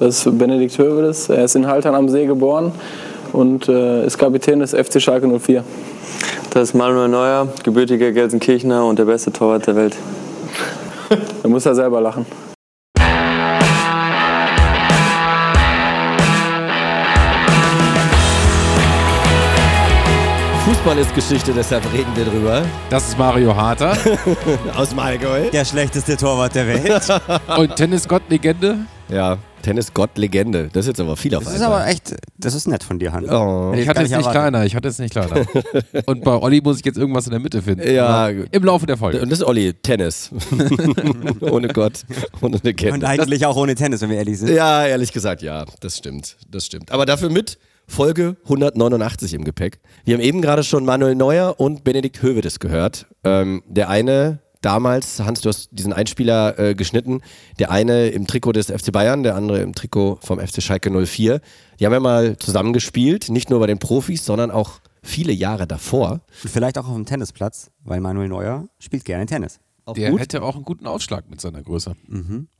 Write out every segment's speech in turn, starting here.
Das ist Benedikt Hövedes. Er ist in Haltern am See geboren und äh, ist Kapitän des FC Schalke 04. Das ist Manuel Neuer, gebürtiger Gelsenkirchener und der beste Torwart der Welt. da muss er selber lachen. Fußball ist Geschichte, deshalb reden wir drüber. Das ist Mario Harter. Aus dem Allgäu. Der schlechteste Torwart der Welt. Und Tennisgott-Legende. Ja, Tennisgott-Legende. Das ist jetzt aber viel auf Das ist einmal. aber echt, das ist nett von dir, Hans. Oh. Ich hatte es nicht kleiner, ich hatte es nicht kleiner. Und bei Olli muss ich jetzt irgendwas in der Mitte finden. Ja, gut. Im Laufe der Folge. Und das ist Olli, Tennis. ohne Gott, ohne Und Legende. eigentlich auch ohne Tennis, wenn wir ehrlich sind. Ja, ehrlich gesagt, ja, das stimmt. Das stimmt. Aber dafür mit Folge 189 im Gepäck. Wir haben eben gerade schon Manuel Neuer und Benedikt Hövedes gehört. Ähm, der eine damals, Hans, du hast diesen Einspieler äh, geschnitten, der eine im Trikot des FC Bayern, der andere im Trikot vom FC Schalke 04. Die haben ja mal zusammengespielt, nicht nur bei den Profis, sondern auch viele Jahre davor. Und vielleicht auch auf dem Tennisplatz, weil Manuel Neuer spielt gerne Tennis. Auch Der gut. hätte auch einen guten Aufschlag mit seiner Größe.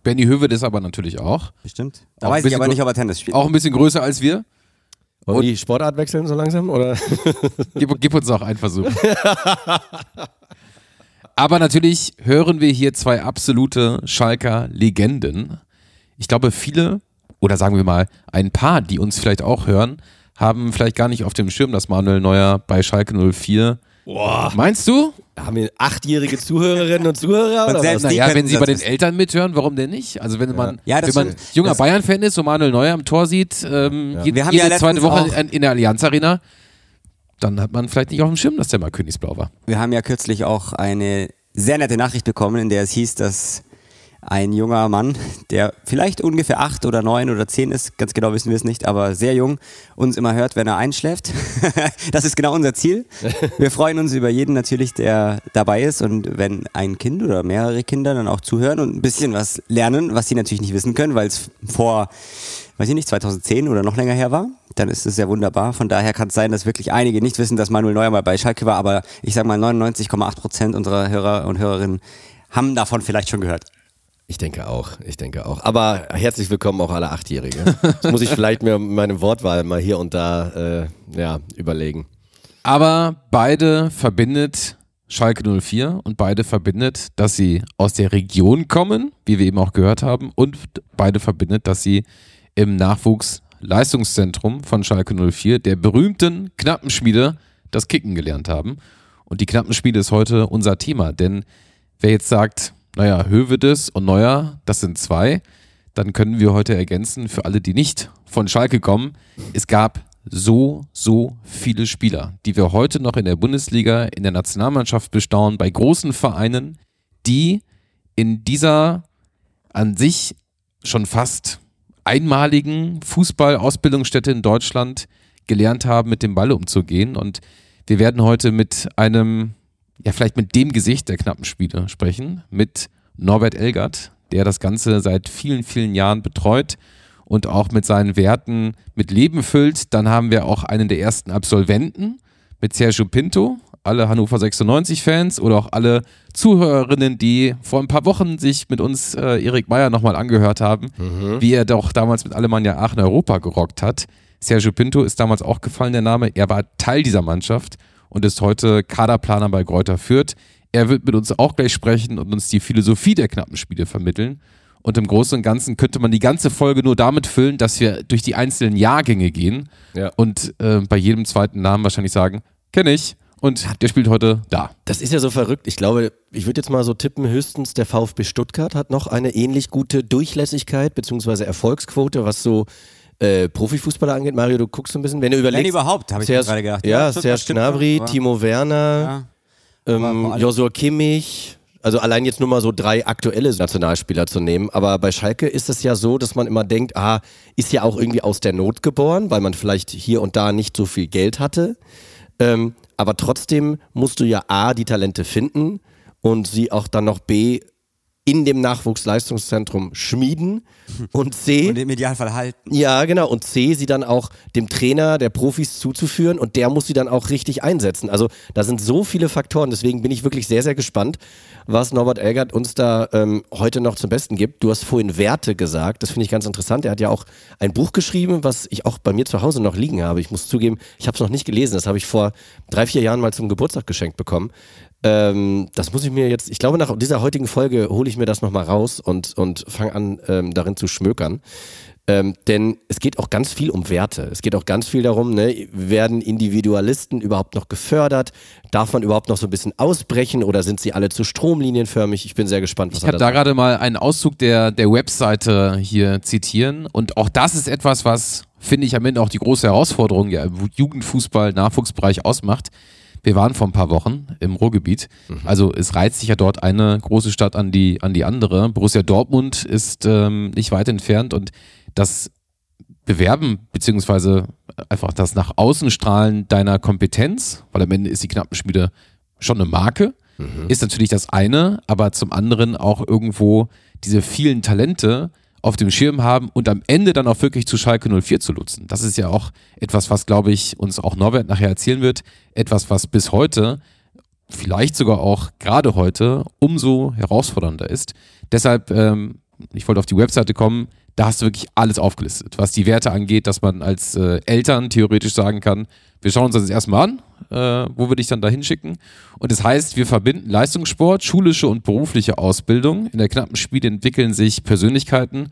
Benny Hövedes ist aber natürlich auch. Bestimmt. Da Auch weiß ich aber nicht, ob er Tennis spielt. Auch ein bisschen größer als wir. Wollen wir die Sportart wechseln so langsam? Oder? Gib, gib uns noch einen Versuch. Aber natürlich hören wir hier zwei absolute Schalker Legenden. Ich glaube, viele, oder sagen wir mal, ein paar, die uns vielleicht auch hören, haben vielleicht gar nicht auf dem Schirm, dass Manuel Neuer bei Schalke 04. Boah. Meinst du? Haben wir achtjährige Zuhörerinnen und Zuhörer? Und oder was? Naja, wenn sie bei den wissen. Eltern mithören, warum denn nicht? Also wenn man, Ja, wenn man junger Bayern-Fan ist und Manuel Neuer am Tor sieht, ähm, jede, Wir haben jede ja zweite Woche in der Allianz Arena, dann hat man vielleicht nicht auf dem Schirm, dass der mal Königsblau war. Wir haben ja kürzlich auch eine sehr nette Nachricht bekommen, in der es hieß, dass ein junger Mann, der vielleicht ungefähr acht oder neun oder zehn ist, ganz genau wissen wir es nicht, aber sehr jung, uns immer hört, wenn er einschläft. das ist genau unser Ziel. Wir freuen uns über jeden natürlich, der dabei ist und wenn ein Kind oder mehrere Kinder dann auch zuhören und ein bisschen was lernen, was sie natürlich nicht wissen können, weil es vor, weiß ich nicht, 2010 oder noch länger her war, dann ist es sehr wunderbar. Von daher kann es sein, dass wirklich einige nicht wissen, dass Manuel Neuer mal bei Schalke war, aber ich sag mal 99,8 Prozent unserer Hörer und Hörerinnen haben davon vielleicht schon gehört. Ich denke auch, ich denke auch. Aber herzlich willkommen auch alle Achtjährige. Das muss ich vielleicht mir meine Wortwahl mal hier und da äh, ja, überlegen. Aber beide verbindet Schalke 04 und beide verbindet, dass sie aus der Region kommen, wie wir eben auch gehört haben, und beide verbindet, dass sie im Nachwuchsleistungszentrum von Schalke 04, der berühmten Knappenschmiede, das Kicken gelernt haben. Und die Knappenschmiede ist heute unser Thema, denn wer jetzt sagt, naja, Hövedes und Neuer, das sind zwei, dann können wir heute ergänzen, für alle, die nicht von Schalke kommen, es gab so, so viele Spieler, die wir heute noch in der Bundesliga, in der Nationalmannschaft bestaunen, bei großen Vereinen, die in dieser an sich schon fast einmaligen Fußball-Ausbildungsstätte in Deutschland gelernt haben, mit dem Ball umzugehen. Und wir werden heute mit einem, ja, vielleicht mit dem Gesicht der knappen Spiele sprechen, mit Norbert Elgert, der das Ganze seit vielen, vielen Jahren betreut und auch mit seinen Werten mit Leben füllt. Dann haben wir auch einen der ersten Absolventen mit Sergio Pinto, alle Hannover 96-Fans oder auch alle Zuhörerinnen, die vor ein paar Wochen sich mit uns äh, Erik Meyer nochmal angehört haben, wie er doch damals mit Alemannia Aachen Europa gerockt hat. Sergio Pinto ist damals auch gefallen, der Name. Er war Teil dieser Mannschaft und ist heute Kaderplaner bei Greuther Fürth. Er wird mit uns auch gleich sprechen und uns die Philosophie der knappen Spiele vermitteln. Und im Großen und Ganzen könnte man die ganze Folge nur damit füllen, dass wir durch die einzelnen Jahrgänge gehen Ja. und äh, bei jedem zweiten Namen wahrscheinlich sagen, kenne ich. Und der spielt heute da. Das ist ja so verrückt. Ich glaube, ich würde jetzt mal so tippen, höchstens der VfB Stuttgart hat noch eine ähnlich gute Durchlässigkeit bzw. Erfolgsquote, was so äh, Profifußballer angeht. Mario, du guckst so ein bisschen, wenn du überlegst. Wenn überhaupt, habe ich Serge- gerade gedacht. Ja, Stuttgart Serge Gnabry, Timo Werner, Ja. Ähm, Joshua Kimmich, Also allein jetzt nur mal so drei aktuelle Nationalspieler zu nehmen. Aber bei Schalke ist es ja so, dass man immer denkt, ah, ist ja auch irgendwie aus der Not geboren, weil man vielleicht hier und da nicht so viel Geld hatte. Ähm, aber trotzdem musst du ja A, die Talente finden und sie auch dann noch B, in dem Nachwuchsleistungszentrum schmieden und C. Und im Idealfall halten. Ja, genau. Und C, sie dann auch dem Trainer der Profis zuzuführen und der muss sie dann auch richtig einsetzen. Also da sind so viele Faktoren. Deswegen bin ich wirklich sehr, sehr gespannt, was Norbert Elgert uns da ähm, heute noch zum Besten gibt. Du hast vorhin Werte gesagt. Das finde ich ganz interessant. Er hat ja auch ein Buch geschrieben, was ich auch bei mir zu Hause noch liegen habe. Ich muss zugeben, ich habe es noch nicht gelesen. Das habe ich vor drei, vier Jahren mal zum Geburtstag geschenkt bekommen. Ähm, das muss ich mir jetzt, ich glaube, nach dieser heutigen Folge hole ich mir das nochmal raus und, und fange an, ähm, darin zu schmökern. Ähm, denn es geht auch ganz viel um Werte. Es geht auch ganz viel darum, ne, werden Individualisten überhaupt noch gefördert? Darf man überhaupt noch so ein bisschen ausbrechen oder sind sie alle zu stromlinienförmig? Ich bin sehr gespannt, was Ich habe da gerade mal einen Auszug der, der Webseite hier zitieren und auch das ist etwas, was, finde ich, am Ende auch die große Herausforderung ja, im Jugendfußball, Nachwuchsbereich ausmacht. Wir waren vor ein paar Wochen im Ruhrgebiet. Also es reizt sich ja dort eine große Stadt an die, an die andere. Borussia Dortmund ist ähm, nicht weit entfernt und das Bewerben beziehungsweise einfach das nach außen strahlen deiner Kompetenz, weil am Ende ist die Knappenschmiede schon eine Marke, ist natürlich das eine, aber zum anderen auch irgendwo diese vielen Talente auf dem Schirm haben und am Ende dann auch wirklich zu Schalke 04 zu nutzen. Das ist ja auch etwas, was, glaube ich, uns auch Norbert nachher erzählen wird. Etwas, was bis heute, vielleicht sogar auch gerade heute, umso herausfordernder ist. Deshalb, ähm, ich wollte auf die Webseite kommen, da hast du wirklich alles aufgelistet, was die Werte angeht, dass man als äh, Eltern theoretisch sagen kann, wir schauen uns das erstmal an, äh, wo wir dich dann da hinschicken. Und das heißt, wir verbinden Leistungssport, schulische und berufliche Ausbildung. In der knappen Spiele entwickeln sich Persönlichkeiten,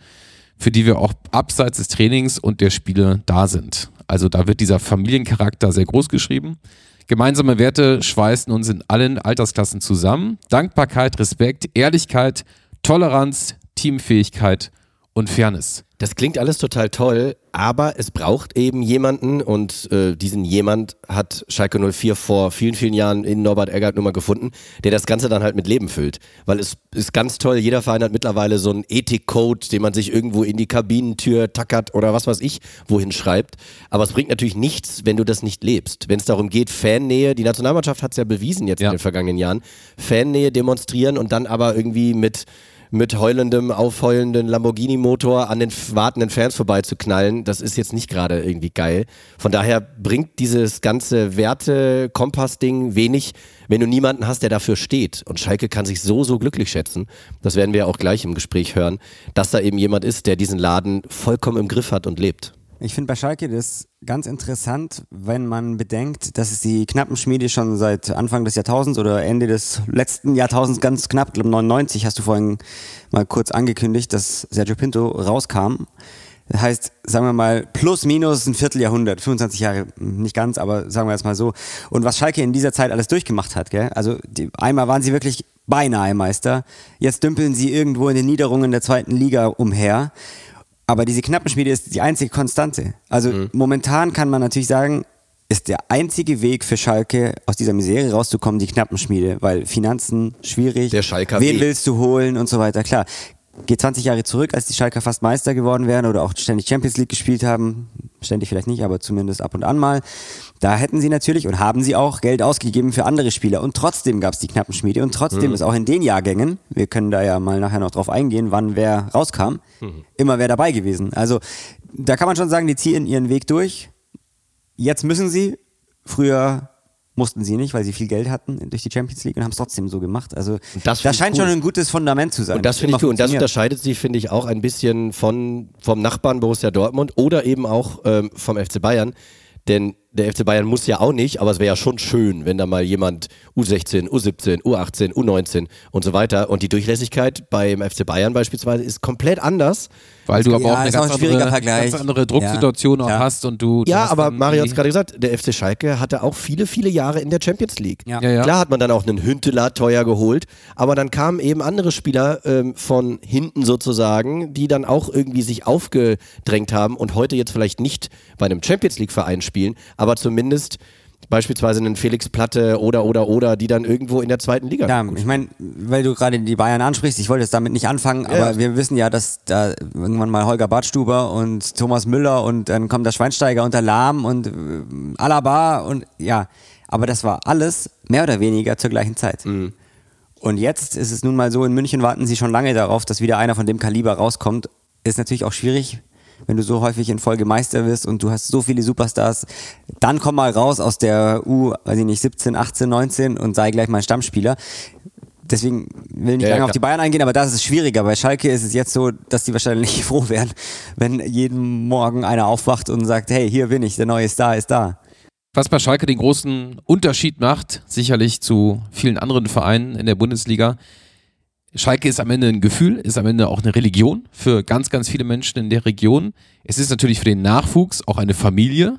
für die wir auch abseits des Trainings und der Spiele da sind. Also da wird dieser Familiencharakter sehr groß geschrieben. Gemeinsame Werte schweißen uns in allen Altersklassen zusammen. Dankbarkeit, Respekt, Ehrlichkeit, Toleranz, Teamfähigkeit und Fairness. Das klingt alles total toll, aber es braucht eben jemanden und äh, diesen jemand hat Schalke 04 vor vielen, vielen Jahren in Norbert Eggert Nummer gefunden, der das Ganze dann halt mit Leben füllt. Weil es ist ganz toll, jeder Verein hat mittlerweile so einen Ethikcode, den man sich irgendwo in die Kabinentür tackert oder was weiß ich, wohin schreibt. Aber es bringt natürlich nichts, wenn du das nicht lebst. Wenn es darum geht, Fannähe, die Nationalmannschaft hat es ja bewiesen jetzt Ja. in den vergangenen Jahren, Fannähe demonstrieren und dann aber irgendwie mit mit heulendem, aufheulenden Lamborghini-Motor an den wartenden Fans vorbeizuknallen, das ist jetzt nicht gerade irgendwie geil. Von daher bringt dieses ganze Werte-Kompass-Ding wenig, wenn du niemanden hast, der dafür steht. Und Schalke kann sich so, so glücklich schätzen, das werden wir auch gleich im Gespräch hören, dass da eben jemand ist, der diesen Laden vollkommen im Griff hat und lebt. Ich finde bei Schalke das ganz interessant, wenn man bedenkt, dass es die Knappenschmiede schon seit Anfang des Jahrtausends oder Ende des letzten Jahrtausends ganz knapp, glaube 99, hast du vorhin mal kurz angekündigt, dass Sergio Pinto rauskam. Das heißt, sagen wir mal, plus minus ein Vierteljahrhundert, 25 Jahre, nicht ganz, aber sagen wir jetzt mal so. Und was Schalke in dieser Zeit alles durchgemacht hat, gell? Also die, einmal waren sie wirklich beinahe Meister, jetzt dümpeln sie irgendwo in den Niederungen der zweiten Liga umher. Aber diese Knappenschmiede ist die einzige Konstante. Also Mhm. momentan kann man natürlich sagen, ist der einzige Weg für Schalke aus dieser Misere rauszukommen, die Knappenschmiede, weil Finanzen schwierig. Der Schalker Wen Weg. willst du holen und so weiter. Klar, geht 20 Jahre zurück, als die Schalker fast Meister geworden wären oder auch ständig Champions League gespielt haben. Ständig vielleicht nicht, aber zumindest ab und an mal. Da hätten sie natürlich und haben sie auch Geld ausgegeben für andere Spieler. Und trotzdem gab es die Knappenschmiede und trotzdem ist auch in den Jahrgängen, wir können da ja mal nachher noch drauf eingehen, wann wer rauskam, immer wer dabei gewesen. Also da kann man schon sagen, die ziehen ihren Weg durch. Jetzt müssen sie. Früher mussten sie nicht, weil sie viel Geld hatten durch die Champions League und haben es trotzdem so gemacht. Also das das, scheint cool. schon ein gutes Fundament zu sein. Und das finde ich cool. Und das unterscheidet sie, finde ich, auch ein bisschen von, vom Nachbarn Borussia Dortmund oder eben auch ähm, vom FC Bayern. Denn der FC Bayern muss ja auch nicht, aber es wäre ja schon schön, wenn da mal jemand U16, U17, U18, U19 und so weiter. Und die Durchlässigkeit beim FC Bayern beispielsweise ist komplett anders. Weil du aber Ja, auch eine ist auch ganz ein schwieriger andere, ganz andere Drucksituation Ja, auch hast und du. du Ja, aber Mario hat es gerade gesagt, der FC Schalke hatte auch viele, viele Jahre in der Champions League. Ja. Ja, ja. Klar hat man dann auch einen Hünteler teuer geholt, aber dann kamen eben andere Spieler ähm, von hinten sozusagen, die dann auch irgendwie sich aufgedrängt haben und heute jetzt vielleicht nicht bei einem Champions League Verein spielen, aber zumindest beispielsweise einen Felix Platte oder oder oder, die dann irgendwo in der zweiten Liga. Ja, ich meine, weil du gerade die Bayern ansprichst, ich wollte jetzt damit nicht anfangen, Ja. aber wir wissen ja, dass da irgendwann mal Holger Badstuber und Thomas Müller und dann kommt der Schweinsteiger und der Lahm und äh, Alaba und ja, aber das war alles mehr oder weniger zur gleichen Zeit. Und jetzt ist es nun mal so, in München warten sie schon lange darauf, dass wieder einer von dem Kaliber rauskommt. Ist natürlich auch schwierig, wenn du so häufig in Folge Meister wirst und du hast so viele Superstars. Dann komm mal raus aus der U, weiß ich nicht, 17, 18, 19 und sei gleich mal Stammspieler. Deswegen will ich nicht Ja, ja, lange auf klar. die Bayern eingehen, aber das ist schwieriger. Bei Schalke ist es jetzt so, dass die wahrscheinlich froh wären, wenn jeden Morgen einer aufwacht und sagt, hey, hier bin ich, der neue Star ist da. Was bei Schalke den großen Unterschied macht, sicherlich zu vielen anderen Vereinen in der Bundesliga, Schalke ist am Ende ein Gefühl, ist am Ende auch eine Religion für ganz, ganz viele Menschen in der Region. Es ist natürlich für den Nachwuchs auch eine Familie,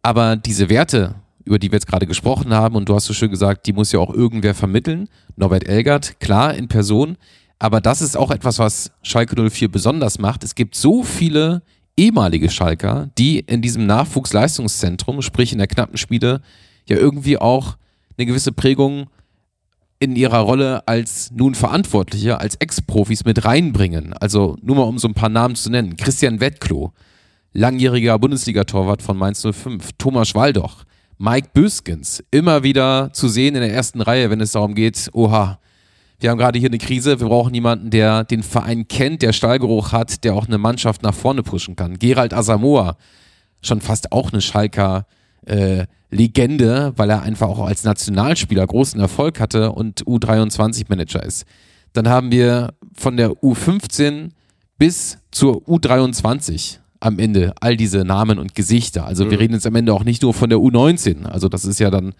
aber diese Werte, über die wir jetzt gerade gesprochen haben, und du hast so schön gesagt, die muss ja auch irgendwer vermitteln. Norbert Elgert, klar, in Person, aber das ist auch etwas, was Schalke 04 besonders macht. Es gibt so viele ehemalige Schalker, die in diesem Nachwuchsleistungszentrum, sprich in der knappen Spiele, ja irgendwie auch eine gewisse Prägung in ihrer Rolle als nun Verantwortliche, als Ex-Profis mit reinbringen. Also nur mal um so ein paar Namen zu nennen. Christian Wettklo, langjähriger Bundesliga-Torwart von Mainz 05, Thomas Waldoch, Mike Böskens, immer wieder zu sehen in der ersten Reihe, wenn es darum geht, oha, wir haben gerade hier eine Krise, wir brauchen jemanden, der den Verein kennt, der Stallgeruch hat, der auch eine Mannschaft nach vorne pushen kann. Gerald Asamoah, schon fast auch eine Schalker äh, Legende, weil er einfach auch als Nationalspieler großen Erfolg hatte und U23-Manager ist. Dann haben wir von der U15 bis zur U23 am Ende all diese Namen und Gesichter. Also wir reden jetzt am Ende auch nicht nur von der U19. Also das ist ja dann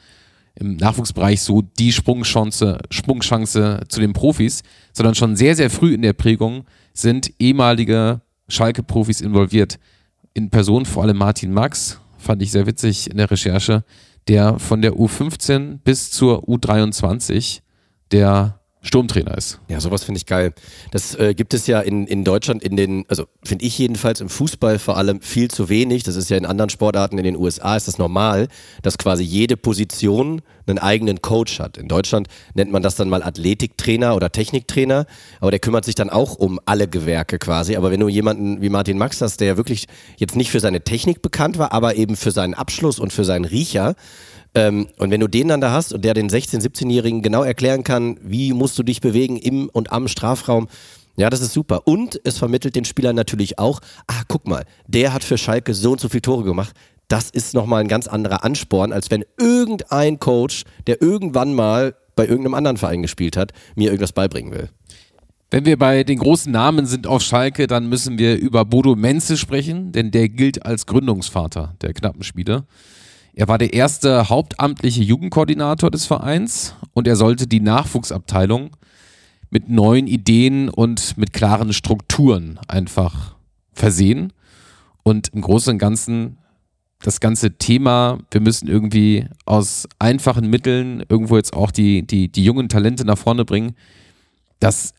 im Nachwuchsbereich so die Sprungchance, Sprungchance zu den Profis, sondern schon sehr, sehr früh in der Prägung sind ehemalige Schalke-Profis involviert. In Person vor allem Martin Max, fand ich sehr witzig in der Recherche, der von der U15 bis zur U23 der Sturmtrainer ist. Ja, sowas finde ich geil. Das äh, gibt es ja in, in Deutschland in den, also finde ich jedenfalls im Fußball vor allem viel zu wenig. Das ist ja in anderen Sportarten, in den USA ist das normal, dass quasi jede Position einen eigenen Coach hat. In Deutschland nennt man das dann mal Athletiktrainer oder Techniktrainer, aber der kümmert sich dann auch um alle Gewerke quasi. Aber wenn du jemanden wie Martin Max hast, der ja wirklich jetzt nicht für seine Technik bekannt war, aber eben für seinen Abschluss und für seinen Riecher, ähm, und wenn du den dann da hast und der den 16-, 17-Jährigen genau erklären kann, wie musst du dich bewegen im und am Strafraum, ja, das ist super. Und es vermittelt den Spielern natürlich auch, ah, guck mal, der hat für Schalke so und so viele Tore gemacht. Das ist nochmal ein ganz anderer Ansporn, als wenn irgendein Coach, der irgendwann mal bei irgendeinem anderen Verein gespielt hat, mir irgendwas beibringen will. Wenn wir bei den großen Namen sind auf Schalke, dann müssen wir über Bodo Menze sprechen, denn der gilt als Gründungsvater der Knappenspiele. Er war der erste hauptamtliche Jugendkoordinator des Vereins und er sollte die Nachwuchsabteilung mit neuen Ideen und mit klaren Strukturen einfach versehen. Und im Großen und Ganzen das ganze Thema, wir müssen irgendwie aus einfachen Mitteln irgendwo jetzt auch die, die, die jungen Talente nach vorne bringen, das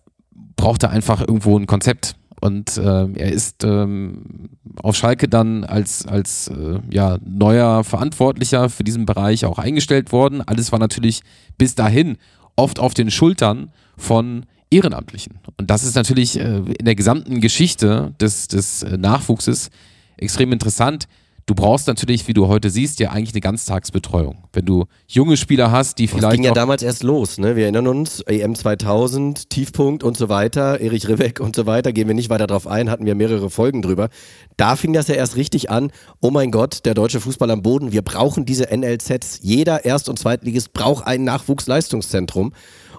brauchte einfach irgendwo ein Konzept. Und äh, er ist ähm, auf Schalke dann als, als äh, ja, neuer Verantwortlicher für diesen Bereich auch eingestellt worden. Alles war natürlich bis dahin oft auf den Schultern von Ehrenamtlichen. Und das ist natürlich äh, in der gesamten Geschichte des, des äh, Nachwuchses extrem interessant. Du brauchst natürlich, wie du heute siehst, ja eigentlich eine Ganztagsbetreuung. Wenn du junge Spieler hast, die Das vielleicht ging ja damals erst los, ne? Wir erinnern uns, EM 2000, Tiefpunkt und so weiter, Erich Ribbeck und so weiter, gehen wir nicht weiter drauf ein, hatten wir mehrere Folgen drüber. Da fing das ja erst richtig an, oh mein Gott, der deutsche Fußball am Boden, wir brauchen diese NLZs. Jeder Erst- und Zweitligist braucht ein Nachwuchsleistungszentrum.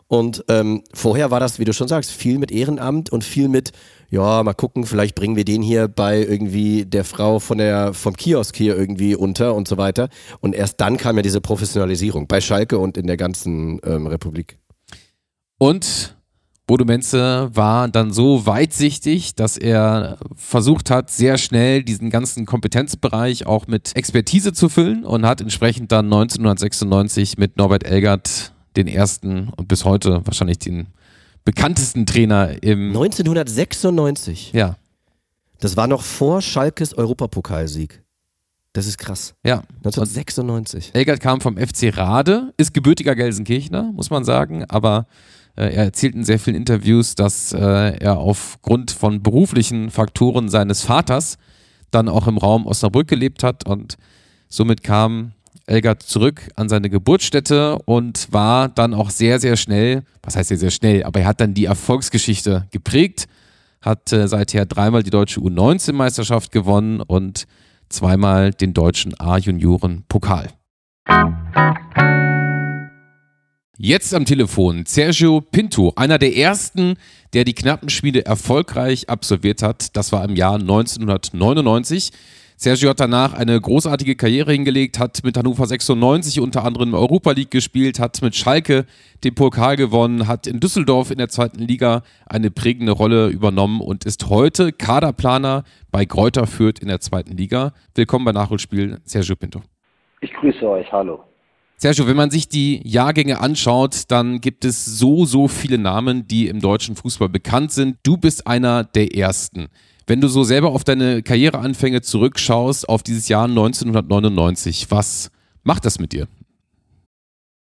Und ähm, vorher war das, wie du schon sagst, viel mit Ehrenamt und viel mit, ja, mal gucken, vielleicht bringen wir den hier bei irgendwie der Frau von der, vom Kiosk hier irgendwie unter und so weiter. Und erst dann kam ja diese Professionalisierung bei Schalke und in der ganzen ähm, Republik. Und Bodo Menze war dann so weitsichtig, dass er versucht hat, sehr schnell diesen ganzen Kompetenzbereich auch mit Expertise zu füllen und hat entsprechend dann 1996 mit Norbert Elgert den ersten und bis heute wahrscheinlich den bekanntesten Trainer im 1996, ja, das war noch vor Schalkes Europapokalsieg. Das ist krass. Ja. 1996. Elgert kam vom FC Rade, ist gebürtiger Gelsenkirchner, muss man sagen, aber äh, er erzählt in sehr vielen Interviews, dass äh, er aufgrund von beruflichen Faktoren seines Vaters dann auch im Raum Osnabrück gelebt hat und somit kam Elgert zurück an seine Geburtsstätte und war dann auch sehr, sehr schnell, was heißt sehr, sehr schnell, aber er hat dann die Erfolgsgeschichte geprägt, hat äh, seither dreimal die deutsche U19-Meisterschaft gewonnen und zweimal den deutschen A-Junioren-Pokal. Jetzt am Telefon Sergio Pinto, einer der ersten, der die Knappenschmiede erfolgreich absolviert hat. Das war im Jahr 1999. Sergio hat danach eine großartige Karriere hingelegt, hat mit Hannover 96 unter anderem Europa League gespielt, hat mit Schalke den Pokal gewonnen, hat in Düsseldorf in der zweiten Liga eine prägende Rolle übernommen und ist heute Kaderplaner bei Kräuter Fürth in der zweiten Liga. Willkommen bei Nachholspiel, Sergio Pinto. Ich grüße euch, hallo. Sergio, wenn man sich die Jahrgänge anschaut, dann gibt es so, so viele Namen, die im deutschen Fußball bekannt sind. Du bist einer der ersten. Wenn du so selber auf deine Karriereanfänge zurückschaust, auf dieses Jahr 1999, was macht das mit dir?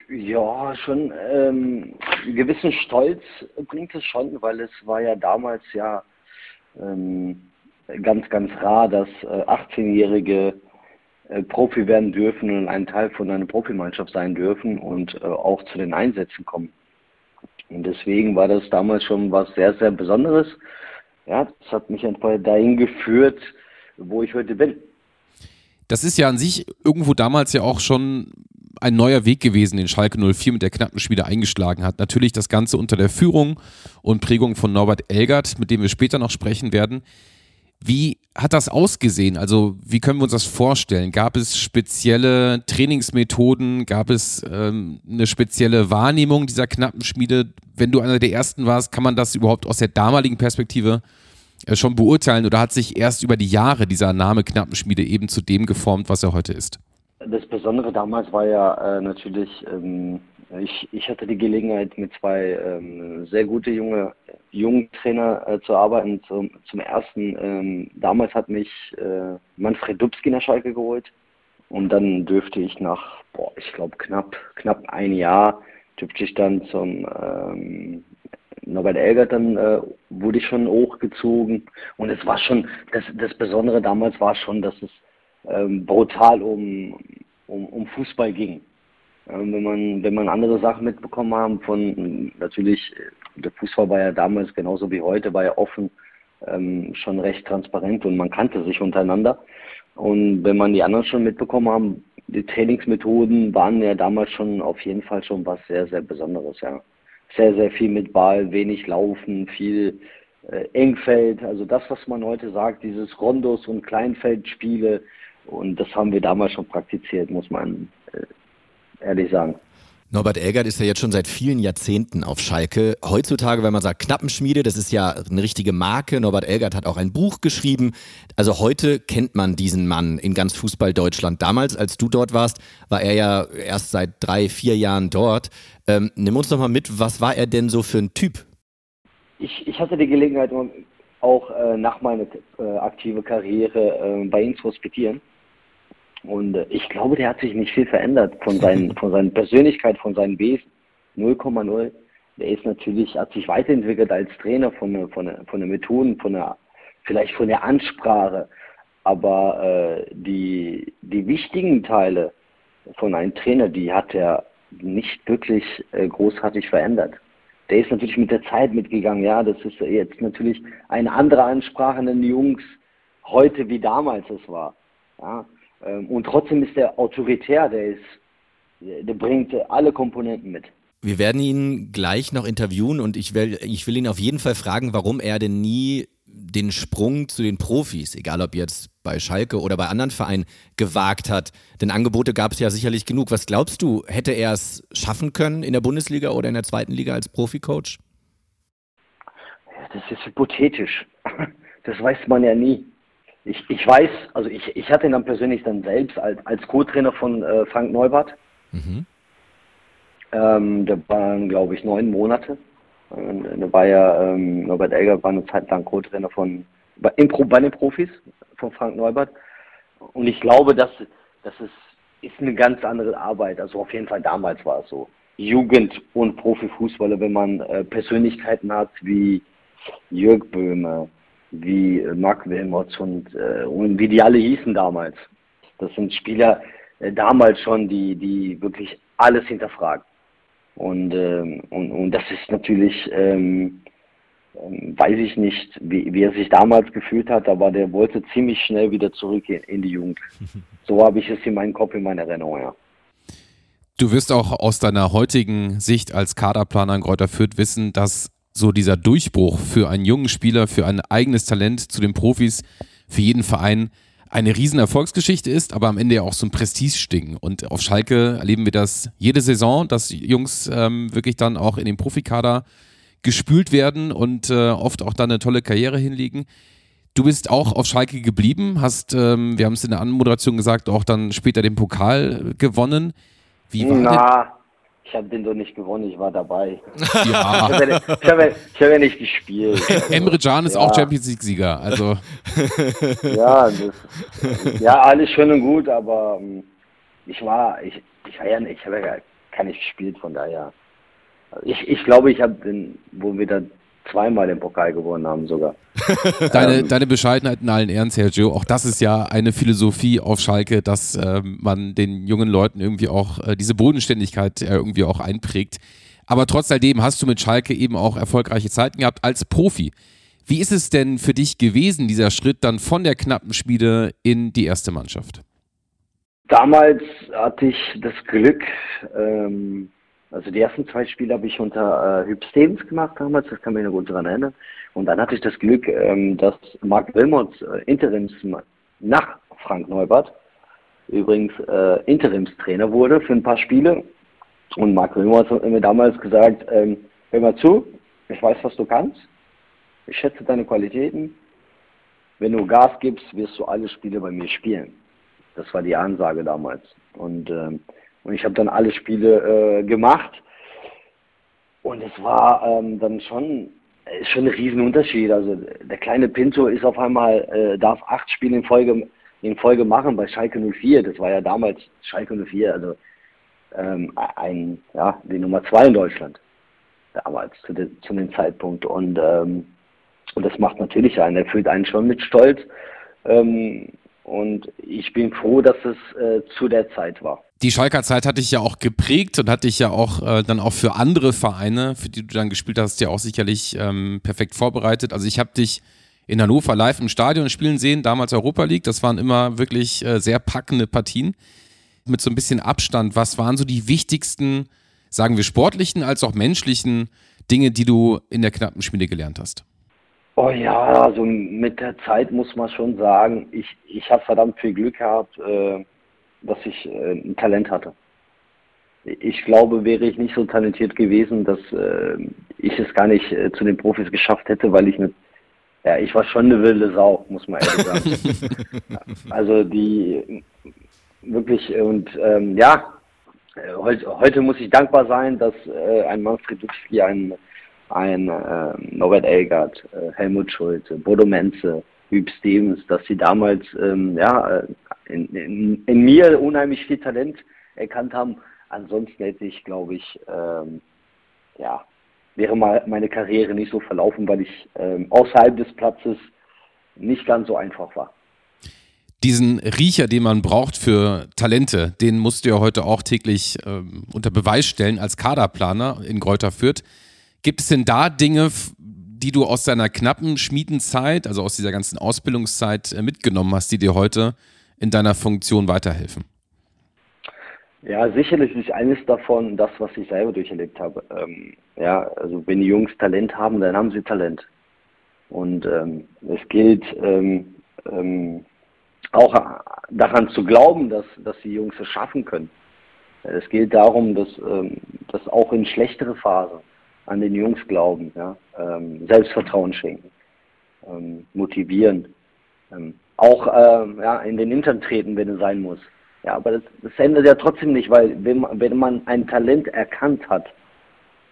Ja, schon ähm, einen gewissen Stolz bringt es schon, weil es war ja damals ja ähm, ganz, ganz rar, dass äh, 18-Jährige äh, Profi werden dürfen und ein Teil von einer Profimannschaft sein dürfen und äh, auch zu den Einsätzen kommen. Und deswegen war das damals schon was sehr, sehr Besonderes ja, das hat mich einfach dahin geführt, wo ich heute bin. Das ist ja an sich irgendwo damals ja auch schon ein neuer Weg gewesen, den Schalke 04 mit der knappen Spiele eingeschlagen hat. Natürlich das Ganze unter der Führung und Prägung von Norbert Elgert, mit dem wir später noch sprechen werden. Wie hat das ausgesehen? Also wie können wir uns das vorstellen? Gab es spezielle Trainingsmethoden? Gab es ähm, eine spezielle Wahrnehmung dieser knappen Schmiede? Wenn du einer der ersten warst, kann man das überhaupt aus der damaligen Perspektive äh, schon beurteilen oder hat sich erst über die Jahre dieser Name Knappenschmiede eben zu dem geformt, was er heute ist? Das Besondere damals war ja äh, natürlich ähm, ich, ich hatte die Gelegenheit, mit zwei ähm, sehr gute junge jungen Trainer äh, zu arbeiten. Zum, zum ersten, ähm, damals hat mich äh, Manfred Dubski nach Schalke geholt. Und dann dürfte ich nach, boah, ich glaube knapp, knapp ein Jahr, dürfte ich dann zum ähm, Norbert Elgert, dann äh, wurde ich schon hochgezogen. Und es war schon, das, das Besondere damals war schon, dass es ähm, brutal um, um, um Fußball ging. Ähm, wenn man, wenn man andere Sachen mitbekommen haben von, natürlich, der Fußball war ja damals genauso wie heute, war ja offen, ähm, schon recht transparent und man kannte sich untereinander. Und wenn man die anderen schon mitbekommen haben, die Trainingsmethoden waren ja damals schon auf jeden Fall schon was sehr, sehr Besonderes, ja. Sehr, sehr viel mit Ball, wenig Laufen, viel äh, Engfeld, also das, was man heute sagt, dieses Rondos und Kleinfeldspiele, und das haben wir damals schon praktiziert, muss man äh, ehrlich sagen. Norbert Elgert ist ja jetzt schon seit vielen Jahrzehnten auf Schalke. Heutzutage, wenn man sagt Knappenschmiede, das ist ja eine richtige Marke. Norbert Elgert hat auch ein Buch geschrieben. Also heute kennt man diesen Mann in ganz Fußball Deutschland. Damals, als du dort warst, war er ja erst seit drei, vier Jahren dort. Ähm, nimm uns doch mal mit, was war er denn so für ein Typ? Ich, ich hatte die Gelegenheit, auch äh, nach meiner äh, aktive Karriere äh, bei ihm zu hospitieren. Und äh, ich glaube, der hat sich nicht viel verändert von, seinen, von seiner Persönlichkeit, von seinem Wesen. 0,0. Der ist natürlich, hat sich weiterentwickelt als Trainer von, der, von, von der Methoden, von der, vielleicht von der Ansprache. Aber äh, die, die wichtigen Teile von einem Trainer, die hat er nicht wirklich äh, großartig verändert. Der ist natürlich mit der Zeit mitgegangen. Ja, das ist jetzt natürlich eine andere Ansprache an die Jungs heute wie damals es war. Ja, und trotzdem ist er autoritär, der ist, der bringt alle Komponenten mit. Wir werden ihn gleich noch interviewen und ich will, ich will ihn auf jeden Fall fragen, warum er denn nie den Sprung zu den Profis, egal ob jetzt bei Schalke oder bei anderen Vereinen, gewagt hat. Denn Angebote gab es ja sicherlich genug. Was glaubst du, hätte er es schaffen können in der Bundesliga oder in der zweiten Liga als Proficoach? Das ist hypothetisch. Das weiß man ja nie ich, ich weiß, also ich, ich hatte ihn dann persönlich dann selbst als, als Co-Trainer von äh, Frank Neubart. Mhm. Ähm, der waren, glaube ich, neun Monate. Und, da war ja, ähm, Norbert Elger war eine Zeit lang Co-Trainer von bei, bei den Profis von Frank Neubert. und ich glaube, dass, dass es ist eine ganz andere Arbeit. Also auf jeden Fall damals war es so. Jugend- und Profifußballer, wenn man äh, Persönlichkeiten hat wie Jörg Böhme, wie Marc Wilmots und, äh, und wie die alle hießen damals. Das sind Spieler äh, damals schon, die, die wirklich alles hinterfragen. Und, ähm, und, und das ist natürlich, ähm, ähm, weiß ich nicht, wie, wie er sich damals gefühlt hat, aber der wollte ziemlich schnell wieder zurück in, in die Jugend. So habe ich es in meinem Kopf, in meiner Erinnerung, ja. Du wirst auch aus deiner heutigen Sicht als Kaderplaner in Kräuter Fürth wissen, dass so dieser Durchbruch für einen jungen Spieler, für ein eigenes Talent zu den Profis, für jeden Verein eine riesen Erfolgsgeschichte ist, aber am Ende ja auch so ein Prestige-Sting. Und auf Schalke erleben wir das jede Saison, dass Jungs ähm, wirklich dann auch in den Profikader gespült werden und äh, oft auch dann eine tolle Karriere hinlegen. Du bist auch auf Schalke geblieben, hast, ähm, wir haben es in der Anmoderation gesagt, auch dann später den Pokal gewonnen. Wie war Na, ich habe den doch nicht gewonnen, ich war dabei. Ja. ich habe ja, hab ja, hab ja, nicht gespielt. Also, Emre Can ist auch Champions League-Sieger. Also. ja, das, ja, alles schön und gut, aber ähm, ich war, ich, ich war ja nicht, ich habe ja gar nicht gespielt, von daher. Ich, ich glaube, ich habe den, wo wir dann zweimal den Pokal gewonnen haben sogar. deine, ähm, deine Bescheidenheit in allen Ehren, Sergio. Auch das ist ja eine Philosophie auf Schalke, dass ähm, man den jungen Leuten irgendwie auch äh, diese Bodenständigkeit äh, irgendwie auch einprägt. Aber trotz alledem hast du mit Schalke eben auch erfolgreiche Zeiten gehabt als Profi. Wie ist es denn für dich gewesen, dieser Schritt dann von der knappen Spiele in die erste Mannschaft? Damals hatte ich das Glück, ähm, also die ersten zwei Spiele habe ich unter äh, Hüb gemacht damals, das kann mich noch gut daran erinnern. Und dann hatte ich das Glück, ähm, dass Marc Wilmots äh, Interims nach Frank Neubert übrigens äh, Interimstrainer wurde für ein paar Spiele. Und Marc Wilmots hat mir damals gesagt, ähm, hör mal zu, ich weiß, was du kannst. Ich schätze deine Qualitäten. Wenn du Gas gibst, wirst du alle Spiele bei mir spielen. Das war die Ansage damals. Und ähm, und ich habe dann alle Spiele äh, gemacht. Und es war ähm, dann schon, ist schon ein Riesenunterschied. Also der kleine Pinto ist auf einmal, äh, darf acht Spiele in Folge, in Folge machen bei Schalke 04. Das war ja damals Schalke 04, also ähm, ein, ja, die Nummer zwei in Deutschland. Damals, zu, de, zu dem Zeitpunkt. Und, ähm, und das macht natürlich einen, er fühlt einen schon mit Stolz. Ähm, und ich bin froh, dass es äh, zu der Zeit war. Die Schalker Zeit hat dich ja auch geprägt und hat dich ja auch äh, dann auch für andere Vereine, für die du dann gespielt hast, ja auch sicherlich ähm, perfekt vorbereitet. Also ich habe dich in Hannover live im Stadion spielen sehen, damals Europa League. Das waren immer wirklich äh, sehr packende Partien. Mit so ein bisschen Abstand, was waren so die wichtigsten, sagen wir sportlichen als auch menschlichen Dinge, die du in der knappen Spiele gelernt hast? Oh ja, also mit der Zeit muss man schon sagen, ich, ich habe verdammt viel Glück gehabt, äh, dass ich äh, ein Talent hatte. Ich glaube, wäre ich nicht so talentiert gewesen, dass äh, ich es gar nicht äh, zu den Profis geschafft hätte, weil ich mit, ja, ich war schon eine wilde Sau, muss man ehrlich sagen. also die wirklich und ähm, ja, heute, heute muss ich dankbar sein, dass äh, ein Manfred Duxki ein ein äh, Norbert Elgert, äh, Helmut Schulte, Bodo Menze, Hüb Stevens, dass sie damals ähm, ja, in, in, in, mir unheimlich viel Talent erkannt haben. Ansonsten hätte ich, glaube ich, ähm, ja, wäre mal meine Karriere nicht so verlaufen, weil ich ähm, außerhalb des Platzes nicht ganz so einfach war. Diesen Riecher, den man braucht für Talente, den musst du ja heute auch täglich ähm, unter Beweis stellen als Kaderplaner in Greuther Fürth. Gibt es denn da Dinge, die du aus deiner knappen Schmiedenzeit, also aus dieser ganzen Ausbildungszeit äh, mitgenommen hast, die dir heute in deiner Funktion weiterhelfen? Ja, sicherlich ist eines davon das, was ich selber durcherlebt habe. Ähm, ja, also wenn die Jungs Talent haben, dann haben sie Talent. Und ähm, es gilt ähm, ähm auch daran zu glauben, dass, dass die Jungs es schaffen können. Es geht darum, dass, ähm, dass auch in schlechtere Phasen an den Jungs glauben, ja, ähm, Selbstvertrauen schenken, ähm, motivieren, ähm, auch ähm, ja, in den Hintern treten, wenn es sein muss. Ja, aber das, das ändert ja trotzdem nicht, weil wenn man, wenn man ein Talent erkannt hat,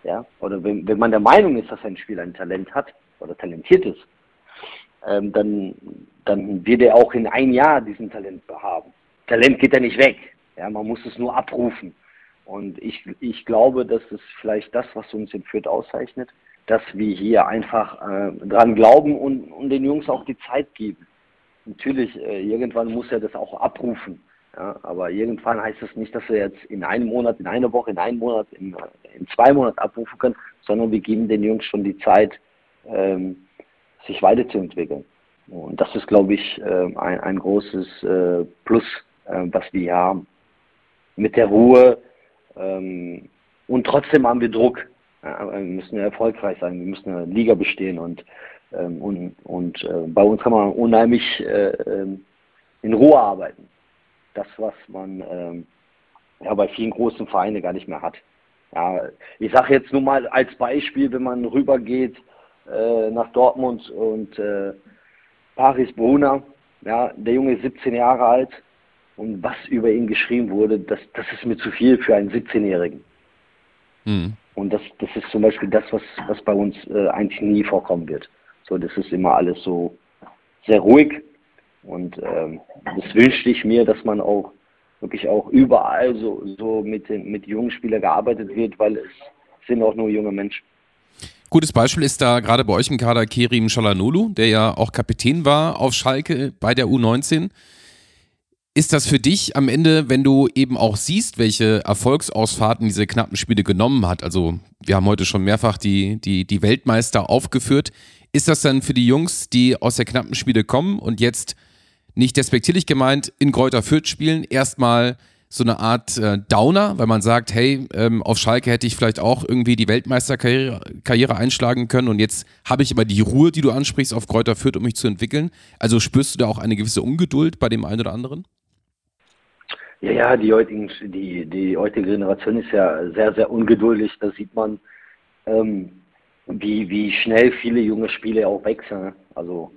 ja, oder wenn, wenn man der Meinung ist, dass ein Spieler ein Talent hat oder talentiert ist, ähm, dann, dann wird er auch in ein Jahr diesen Talent haben. Talent geht ja nicht weg. Ja, man muss es nur abrufen. Und ich, ich glaube, dass es vielleicht das, was uns in Fürth auszeichnet, dass wir hier einfach äh, dran glauben und, und den Jungs auch die Zeit geben. Natürlich, äh, irgendwann muss er das auch abrufen. Ja, aber irgendwann heißt es nicht, dass wir jetzt in einem Monat, in einer Woche, in einem Monat, in, in zwei Monaten abrufen können, sondern wir geben den Jungs schon die Zeit, ähm, sich weiterzuentwickeln. Und das ist, glaube ich, äh, ein, ein großes äh, Plus, äh, was wir haben. Mit der Ruhe ähm, und trotzdem haben wir Druck. Ja, wir müssen erfolgreich sein, wir müssen in der Liga bestehen und, ähm, und, und äh, bei uns kann man unheimlich äh, ähm, in Ruhe arbeiten. Das, was man ähm, ja, bei vielen großen Vereinen gar nicht mehr hat. Ja, ich sage jetzt nur mal als Beispiel, wenn man rübergeht äh, nach Dortmund und äh, Paris Brunner, ja, der Junge ist 17 Jahre alt und was über ihn geschrieben wurde, das, das ist mir zu viel für einen 17-Jährigen. Mhm. Und das, das ist zum Beispiel das, was, was bei uns äh, eigentlich nie vorkommen wird. So, das ist immer alles so sehr ruhig und ähm, das wünschte ich mir, dass man auch wirklich auch überall so, so mit, den, mit jungen Spielern gearbeitet wird, weil es sind auch nur junge Menschen. Gutes Beispiel ist da gerade bei euch im Kader Kerim Shalanolu, der ja auch Kapitän war auf Schalke bei der U19. Ist das für dich am Ende, wenn du eben auch siehst, welche Erfolgsausfahrten diese knappen Spiele genommen hat? Also, wir haben heute schon mehrfach die, die, die Weltmeister aufgeführt. Ist das dann für die Jungs, die aus der knappen Spiele kommen und jetzt nicht despektierlich gemeint, in Kräuter Fürth spielen, erstmal so eine Art äh, Downer, weil man sagt, hey, ähm, auf Schalke hätte ich vielleicht auch irgendwie die Weltmeisterkarriere Karriere einschlagen können und jetzt habe ich aber die Ruhe, die du ansprichst, auf Kräuter Fürth, um mich zu entwickeln. Also spürst du da auch eine gewisse Ungeduld bei dem einen oder anderen? Ja, ja, die, heutigen, die, die heutige Generation ist ja sehr, sehr ungeduldig. Da sieht man, ähm, wie, wie schnell viele junge Spieler auch wechseln. Also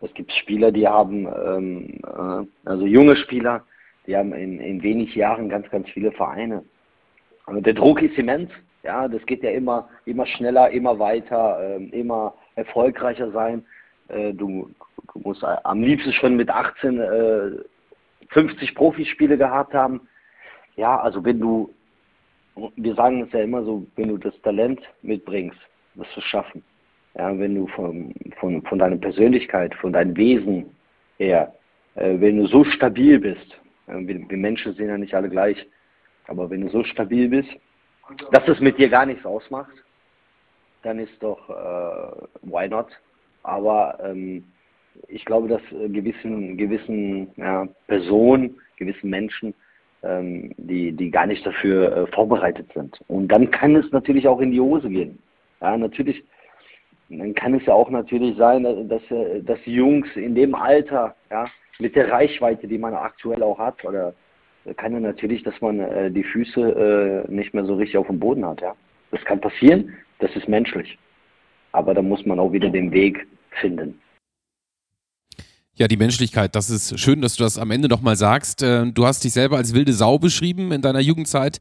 es gibt Spieler, die haben, ähm, äh, also junge Spieler, die haben in, in wenig Jahren ganz, ganz viele Vereine. Also der Druck ist immens. Ja, das geht ja immer, immer schneller, immer weiter, äh, immer erfolgreicher sein. Äh, du, du, musst am liebsten schon mit 18 äh, 50 Profispiele gehabt haben. Ja, also wenn du, wir sagen es ja immer so, wenn du das Talent mitbringst, wirst du es schaffen. Ja, wenn du von, von, von deiner Persönlichkeit, von deinem Wesen her, äh, wenn du so stabil bist, äh, wir, wir, Menschen sind ja nicht alle gleich, aber wenn du so stabil bist, dass es mit dir gar nichts ausmacht, dann ist doch äh, why not? Aber ähm, ich glaube, dass äh, gewissen, gewissen ja, Personen, gewissen Menschen, ähm, die, die gar nicht dafür äh, vorbereitet sind. Und dann kann es natürlich auch in die Hose gehen. Ja, natürlich dann kann es ja auch natürlich sein, dass, dass die Jungs in dem Alter, ja, mit der Reichweite, die man aktuell auch hat, oder kann ja natürlich, dass man äh, die Füße äh, nicht mehr so richtig auf dem Boden hat, ja. Das kann passieren, das ist menschlich. Aber da muss man auch wieder den Weg finden. Ja, die Menschlichkeit, das ist schön, dass du das am Ende nochmal sagst. Äh, du hast dich selber als wilde Sau beschrieben in deiner Jugendzeit.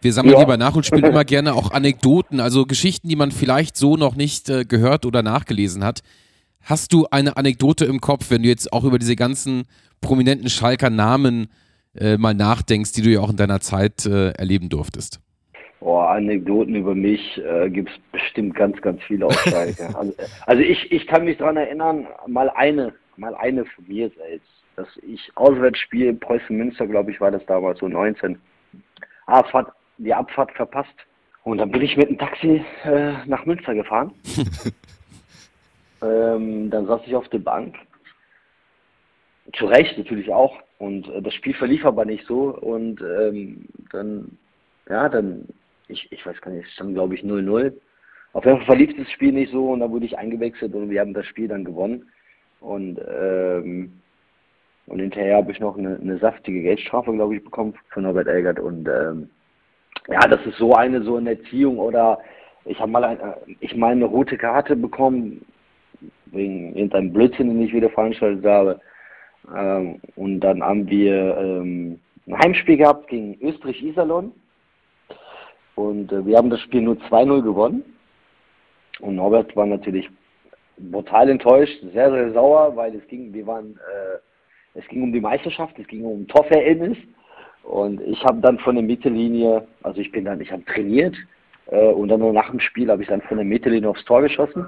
Wir sammeln ja. hier bei Nachholspielen immer gerne auch Anekdoten, also Geschichten, die man vielleicht so noch nicht äh, gehört oder nachgelesen hat. Hast du eine Anekdote im Kopf, wenn du jetzt auch über diese ganzen prominenten Schalker Namen äh, mal nachdenkst, die du ja auch in deiner Zeit äh, erleben durftest? Boah, Anekdoten über mich äh, gibt es bestimmt ganz, ganz viele auf Schalke. also, also ich, ich kann mich daran erinnern, mal eine, mal eine von mir selbst, dass ich Auswärtsspiel Preußen Münster, glaube ich, war das damals so 19. Ah, fand die Abfahrt verpasst. Und dann bin ich mit dem Taxi äh, nach Münster gefahren. ähm, dann saß ich auf der Bank. Zu Recht natürlich auch. Und äh, das Spiel verlief aber nicht so. Und ähm, dann, ja, dann, ich, ich weiß gar nicht, es stand glaube ich 0-0. Auf jeden Fall verlief das Spiel nicht so und dann wurde ich eingewechselt und wir haben das Spiel dann gewonnen. Und, ähm, und hinterher habe ich noch eine, eine saftige Geldstrafe, glaube ich, bekommen von Norbert Elgert. Und ähm, ja, das ist so eine so eine Erziehung oder ich habe mal ein, äh, ich meine eine rote Karte bekommen wegen irgendeinem Blödsinn, den ich wieder veranstaltet habe. Ähm, und dann haben wir ähm, ein Heimspiel gehabt gegen Österreich-Iserlohn. Und äh, wir haben das Spiel nur 2-0 gewonnen. Und Norbert war natürlich brutal enttäuscht, sehr, sehr sauer, weil es ging, wir waren, äh, es ging um die Meisterschaft, es ging um Torverhältnis. Und ich habe dann von der Mittellinie, also ich bin dann, ich habe trainiert äh, und dann nur nach dem Spiel habe ich dann von der Mittellinie aufs Tor geschossen.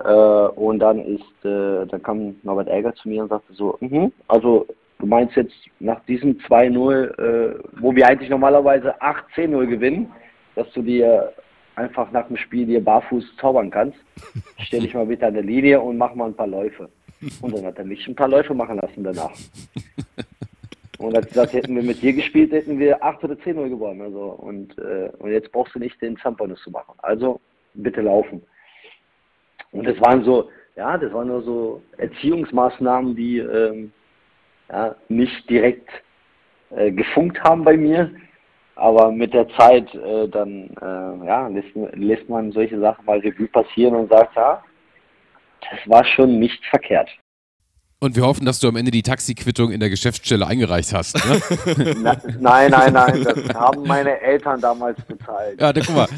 Äh, und dann ist, äh, dann kam Norbert Elger zu mir und sagte so, mhm, also du meinst jetzt nach diesem 2-0, äh, wo wir eigentlich normalerweise 8-10-0 gewinnen, dass du dir einfach nach dem Spiel dir barfuß zaubern kannst. Stell dich mal bitte an der Linie und mach mal ein paar Läufe. Und dann hat er mich ein paar Läufe machen lassen danach. Und hat gesagt, hätten wir mit dir gespielt, hätten wir 8 oder 10 0 gewonnen. Also, und, äh, und jetzt brauchst du nicht den Zampernus zu machen. Also bitte laufen. Und das waren so, ja, das waren nur so Erziehungsmaßnahmen, die ähm, ja, nicht direkt äh, gefunkt haben bei mir. Aber mit der Zeit äh, dann äh, ja, lässt, lässt man solche Sachen mal Revue passieren und sagt, ja, das war schon nicht verkehrt. Und wir hoffen, dass du am Ende die Taxiquittung in der Geschäftsstelle eingereicht hast. Ne? Na, nein, nein, nein, das haben meine Eltern damals bezahlt. ja, da, guck mal.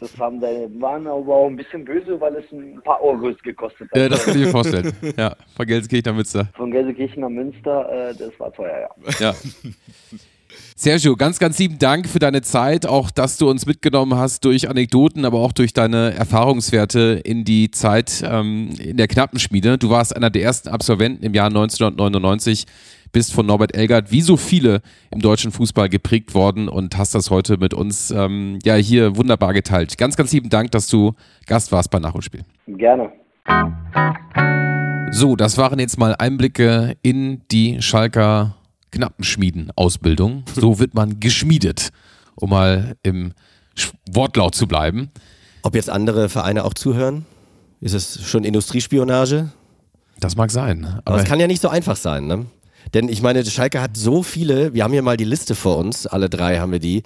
Das haben die, waren aber auch ein bisschen böse, weil es ein paar Euro gekostet hat. Ja, das kann ich mir vorstellen. Ja, von Gelsenkirchen nach Münster. Von Gelsenkirchen nach Münster, äh, das war teuer, ja. Ja. Sergio, ganz, ganz lieben Dank für deine Zeit, auch dass du uns mitgenommen hast durch Anekdoten, aber auch durch deine Erfahrungswerte in die Zeit ähm, in der Knappenschmiede. Du warst einer der ersten Absolventen im Jahr 1999, bist von Norbert Elgert wie so viele im deutschen Fußball geprägt worden und hast das heute mit uns ähm, ja hier wunderbar geteilt. Ganz, ganz lieben Dank, dass du Gast warst bei Nachholspiel. Gerne. So, das waren jetzt mal Einblicke in die Schalker Knappenschmieden-Ausbildung. So wird man geschmiedet, um mal im Wortlaut zu bleiben. Ob jetzt andere Vereine auch zuhören? Ist es schon Industriespionage? Das mag sein. Aber, es kann ja nicht so einfach sein, ne? Denn ich meine, Schalke hat so viele, wir haben hier mal die Liste vor uns, alle drei haben wir die,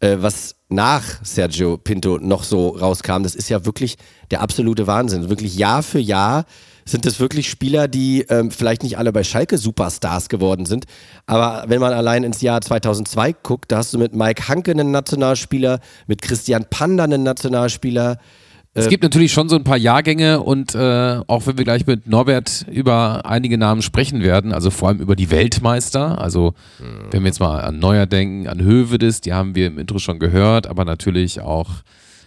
äh, was nach Sergio Pinto noch so rauskam, das ist ja wirklich der absolute Wahnsinn. Wirklich Jahr für Jahr sind es wirklich Spieler, die ähm, vielleicht nicht alle bei Schalke Superstars geworden sind. Aber wenn man allein ins Jahr 2002 guckt, da hast du mit Mike Hanke einen Nationalspieler, mit Christian Panda einen Nationalspieler. Es Äh, gibt natürlich schon so ein paar Jahrgänge und äh, auch wenn wir gleich mit Norbert über einige Namen sprechen werden, also vor allem über die Weltmeister, also wenn wir jetzt mal an Neuer denken, an Hövedes, die haben wir im Intro schon gehört, aber natürlich auch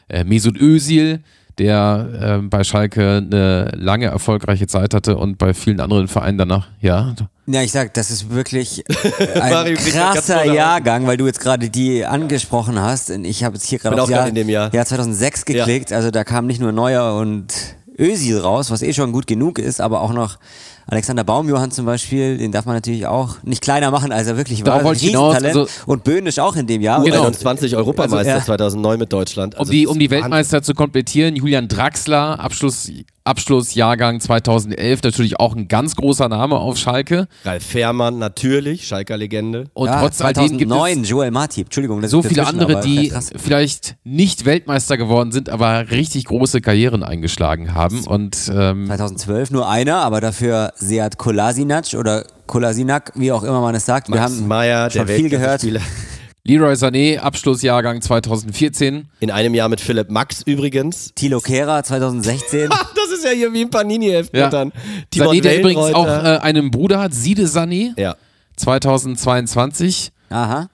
äh, Mesut Özil, der äh, bei Schalke eine lange erfolgreiche Zeit hatte und bei vielen anderen Vereinen danach, ja, Ja, ich sag, das ist wirklich ein Mario krasser. Jahrgang, weil du jetzt gerade die angesprochen hast. Und ich habe jetzt hier gerade auch Jahr, in dem Jahr. Jahr 2006 geklickt. Also da kam nicht nur Neuer und Özil raus, was eh schon gut genug ist, aber auch noch Alexander Baumjohann zum Beispiel, den darf man natürlich auch nicht kleiner machen, als er wirklich Darauf war. wollte ich hinaus, Riesentalent. also- und Böhnisch auch in dem Jahr. Genau. Und- U21 Europameister Also, ja. 2009 mit Deutschland. Um Also die, um die ist Wahnsinn. Weltmeister zu komplettieren, Julian Draxler, Abschluss, Abschlussjahrgang 2011, natürlich auch ein ganz großer Name auf Schalke. Ralf Fährmann, natürlich, Schalker Legende. Und ja, trotz all dem gibt 2009, es Joel Matip, Entschuldigung. das so viele andere, aber die krass. vielleicht nicht Weltmeister geworden sind, aber richtig große Karrieren eingeschlagen haben. Und ähm, 2012 nur einer, aber dafür Seat Kolasinac oder Kolasinac, wie auch immer man es sagt. Wir Max haben Meyer, schon der viel gehört. Leroy Sané, Abschlussjahrgang 2014. In einem Jahr mit Philipp Max übrigens. Tilo Kehrer 2016. Das ist ja hier wie ein Panini-Heft Ja. dann. Timon Sané, der übrigens auch äh, einen Bruder hat, Side Sané, ja. 2022. Aha.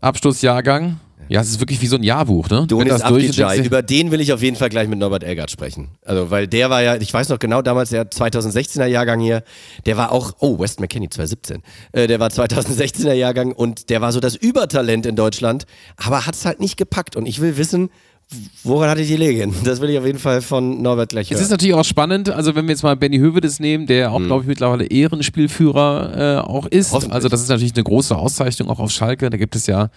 Abschlussjahrgang. Ja, es ist wirklich wie so ein Jahrbuch, ne? Donis du- Über den will ich auf jeden Fall gleich mit Norbert Elgert sprechen. Also, weil der war ja, ich weiß noch genau, damals der 2016er Jahrgang hier, der war auch, oh, West McKinney 2017, äh, der war 2016er Jahrgang und der war so das Übertalent in Deutschland, aber hat es halt nicht gepackt und ich will wissen, woran hatte die gelegen? Das will ich auf jeden Fall von Norbert gleich Es hören. ist natürlich auch spannend, also wenn wir jetzt mal Benny Hövedes nehmen, der auch, glaube ich, mittlerweile Ehrenspielführer äh, auch ist. Also das ist natürlich eine große Auszeichnung auch auf Schalke. Da gibt es ja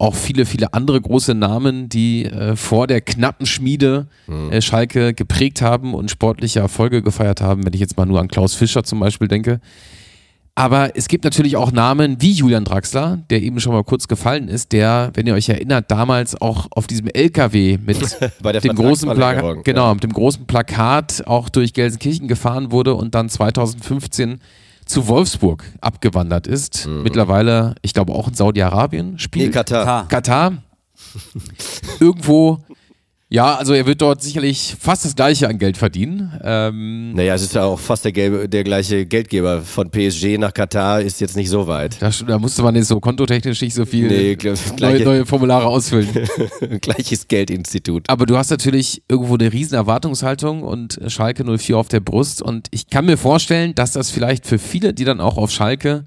auch viele, viele andere große Namen, die äh, vor der knappen Schmiede äh, Schalke geprägt haben und sportliche Erfolge gefeiert haben, wenn ich jetzt mal nur an Klaus Fischer zum Beispiel denke. Aber es gibt natürlich auch Namen wie Julian Draxler, der eben schon mal kurz gefallen ist, der, wenn ihr euch erinnert, damals auch auf diesem LKW mit dem großen Plakat, genau, mit dem großen Plakat auch durch Gelsenkirchen gefahren wurde und dann 2015 zu Wolfsburg abgewandert ist. Mittlerweile, ich glaube auch in Saudi-Arabien spielt. Nee, Katar. K. Katar. Irgendwo Ja, also er wird dort sicherlich fast das gleiche an Geld verdienen. Ähm, Naja, es ist ja auch fast der, gelbe, der gleiche Geldgeber. Von PSG nach Katar ist jetzt nicht so weit. da, da musste man jetzt so kontotechnisch nicht so viel Nee, glaub, neue, neue Formulare ausfüllen. gleiches Geldinstitut. Aber du hast natürlich irgendwo eine riesen Erwartungshaltung und Schalke 04 auf der Brust. Und ich kann mir vorstellen, dass das vielleicht für viele, die dann auch auf Schalke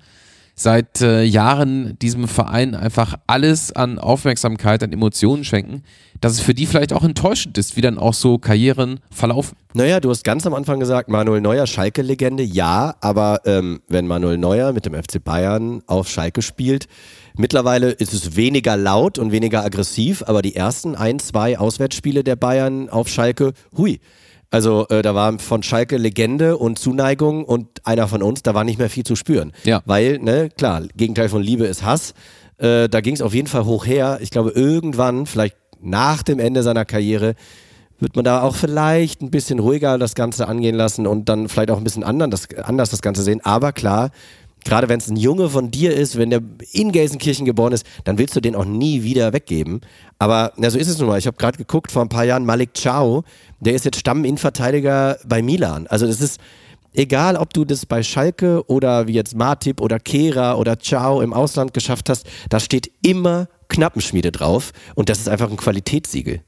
seit äh, Jahren diesem Verein einfach alles an Aufmerksamkeit, an Emotionen schenken, dass es für die vielleicht auch enttäuschend ist, wie dann auch so Karrieren verlaufen. Naja, du hast ganz am Anfang gesagt, Manuel Neuer, Schalke-Legende, ja, aber ähm, wenn Manuel Neuer mit dem FC Bayern auf Schalke spielt, mittlerweile ist es weniger laut und weniger aggressiv, aber die ersten ein, zwei Auswärtsspiele der Bayern auf Schalke, hui. Also äh, da war von Schalke Legende und Zuneigung und einer von uns, da war nicht mehr viel zu spüren. Ja. Weil, ne, klar, Gegenteil von Liebe ist Hass. Äh, da ging es auf jeden Fall hoch her. Ich glaube, irgendwann, vielleicht nach dem Ende seiner Karriere, wird man da auch vielleicht ein bisschen ruhiger das Ganze angehen lassen und dann vielleicht auch ein bisschen anderen, das, anders das Ganze sehen. Aber klar, gerade wenn es ein Junge von dir ist, wenn der in Gelsenkirchen geboren ist, dann willst du den auch nie wieder weggeben. Aber na, so ist es nun mal. Ich habe gerade geguckt, vor ein paar Jahren Malik Ciao, der ist jetzt Stamminnenverteidiger bei Milan. Also das ist egal, ob du das bei Schalke oder wie jetzt Martip oder Kehra oder Ciao im Ausland geschafft hast, da steht immer Knappenschmiede drauf und das ist einfach ein Qualitätssiegel.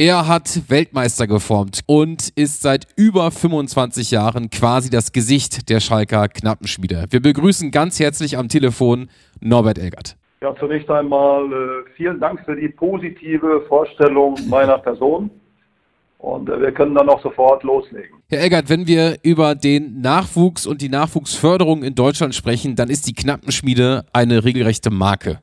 Er hat Weltmeister geformt und ist seit über 25 Jahren quasi das Gesicht der Schalker Knappenschmiede. Wir begrüßen ganz herzlich am Telefon Norbert Elgert. Ja, zunächst einmal äh, vielen Dank für die positive Vorstellung meiner Person. Und äh, wir können dann auch sofort loslegen. Herr Elgert, wenn wir über den Nachwuchs und die Nachwuchsförderung in Deutschland sprechen, dann ist die Knappenschmiede eine regelrechte Marke.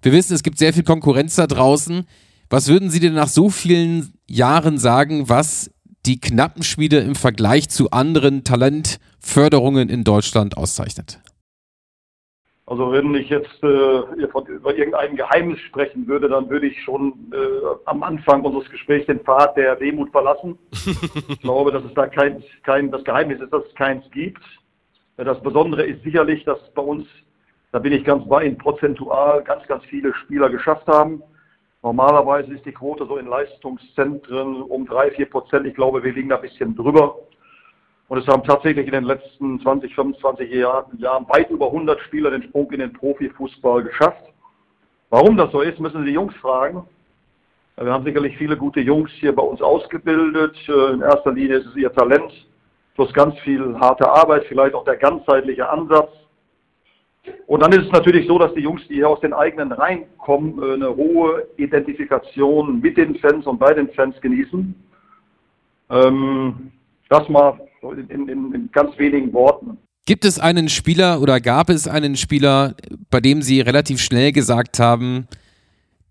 Wir wissen, es gibt sehr viel Konkurrenz da draußen. Was würden Sie denn nach so vielen Jahren sagen, was die Knappenschmiede im Vergleich zu anderen Talentförderungen in Deutschland auszeichnet? Also wenn ich jetzt äh, von, über irgendein Geheimnis sprechen würde, dann würde ich schon äh, am Anfang unseres Gesprächs den Pfad der Demut verlassen. ich glaube, dass es da kein, kein, das Geheimnis ist, dass es keins gibt. Das Besondere ist sicherlich, dass bei uns, da bin ich ganz bei Ihnen, prozentual ganz, ganz viele Spieler geschafft haben. Normalerweise ist die Quote so in Leistungszentren um drei, vier Prozent. Ich glaube, wir liegen da ein bisschen drüber. Und es haben tatsächlich in den letzten 20, 25 Jahren, Jahren weit über 100 Spieler den Sprung in den Profifußball geschafft. Warum das so ist, müssen Sie die Jungs fragen. Wir haben sicherlich viele gute Jungs hier bei uns ausgebildet. In erster Linie ist es ihr Talent, plus ganz viel harte Arbeit, vielleicht auch der ganzheitliche Ansatz. Und dann ist es natürlich so, dass die Jungs, die hier aus den eigenen Reihen kommen, eine hohe Identifikation mit den Fans und bei den Fans genießen. Ähm, das mal in, in, in ganz wenigen Worten. Gibt es einen Spieler oder gab es einen Spieler, bei dem Sie relativ schnell gesagt haben,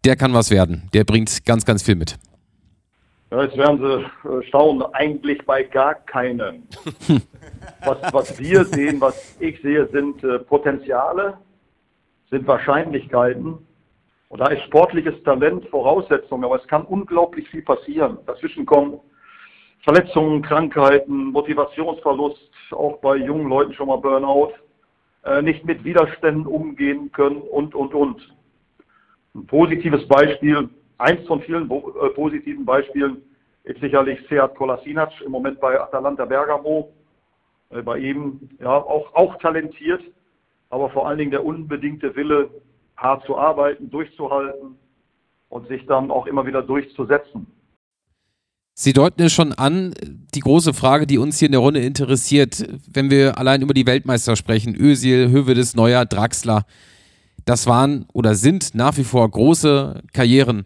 der kann was werden, der bringt ganz, ganz viel mit? Ja, jetzt werden Sie äh, staunen, eigentlich bei gar keinem. was, was wir sehen, was ich sehe, sind äh, Potenziale, sind Wahrscheinlichkeiten. Und da ist sportliches Talent Voraussetzung, aber es kann unglaublich viel passieren. Dazwischen kommen Verletzungen, Krankheiten, Motivationsverlust, auch bei jungen Leuten schon mal Burnout, äh, nicht mit Widerständen umgehen können und, und, und. Ein positives Beispiel, eins von vielen äh, positiven Beispielen ist sicherlich Seat Kolasinac, im Moment bei Atalanta Bergamo. Äh, bei ihm ja auch, auch talentiert, aber vor allen Dingen der unbedingte Wille, hart zu arbeiten, durchzuhalten und sich dann auch immer wieder durchzusetzen. Sie deuten es schon an, die große Frage, die uns hier in der Runde interessiert, wenn wir allein über die Weltmeister sprechen, Özil, Hövedes, Neuer, Draxler, das waren oder sind nach wie vor große Karrieren.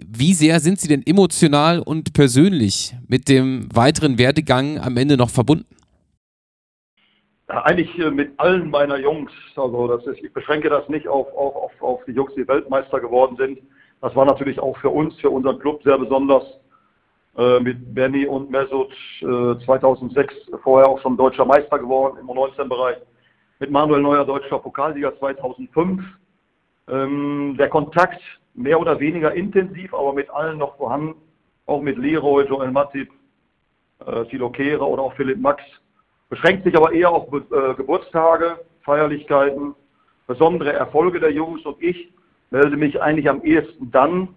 Wie sehr sind Sie denn emotional und persönlich mit dem weiteren Werdegang am Ende noch verbunden? Ja, eigentlich mit allen meiner Jungs. Also das ist, ich beschränke das nicht auf, auf, auf, auf die Jungs, die Weltmeister geworden sind. Das war natürlich auch für uns, für unseren Club sehr besonders äh, mit Benny und Mesut äh, 2006 vorher auch schon deutscher Meister geworden im U19-Bereich. Mit Manuel Neuer deutscher Pokalsieger 2005. Ähm, der Kontakt mehr oder weniger intensiv, aber mit allen noch vorhanden. Auch mit Leroy, Joel Matip, äh, Thilo Kehrer oder auch Philipp Max. Beschränkt sich aber eher auf äh, Geburtstage, Feierlichkeiten, besondere Erfolge der Jungs und ich melde mich eigentlich am ehesten dann,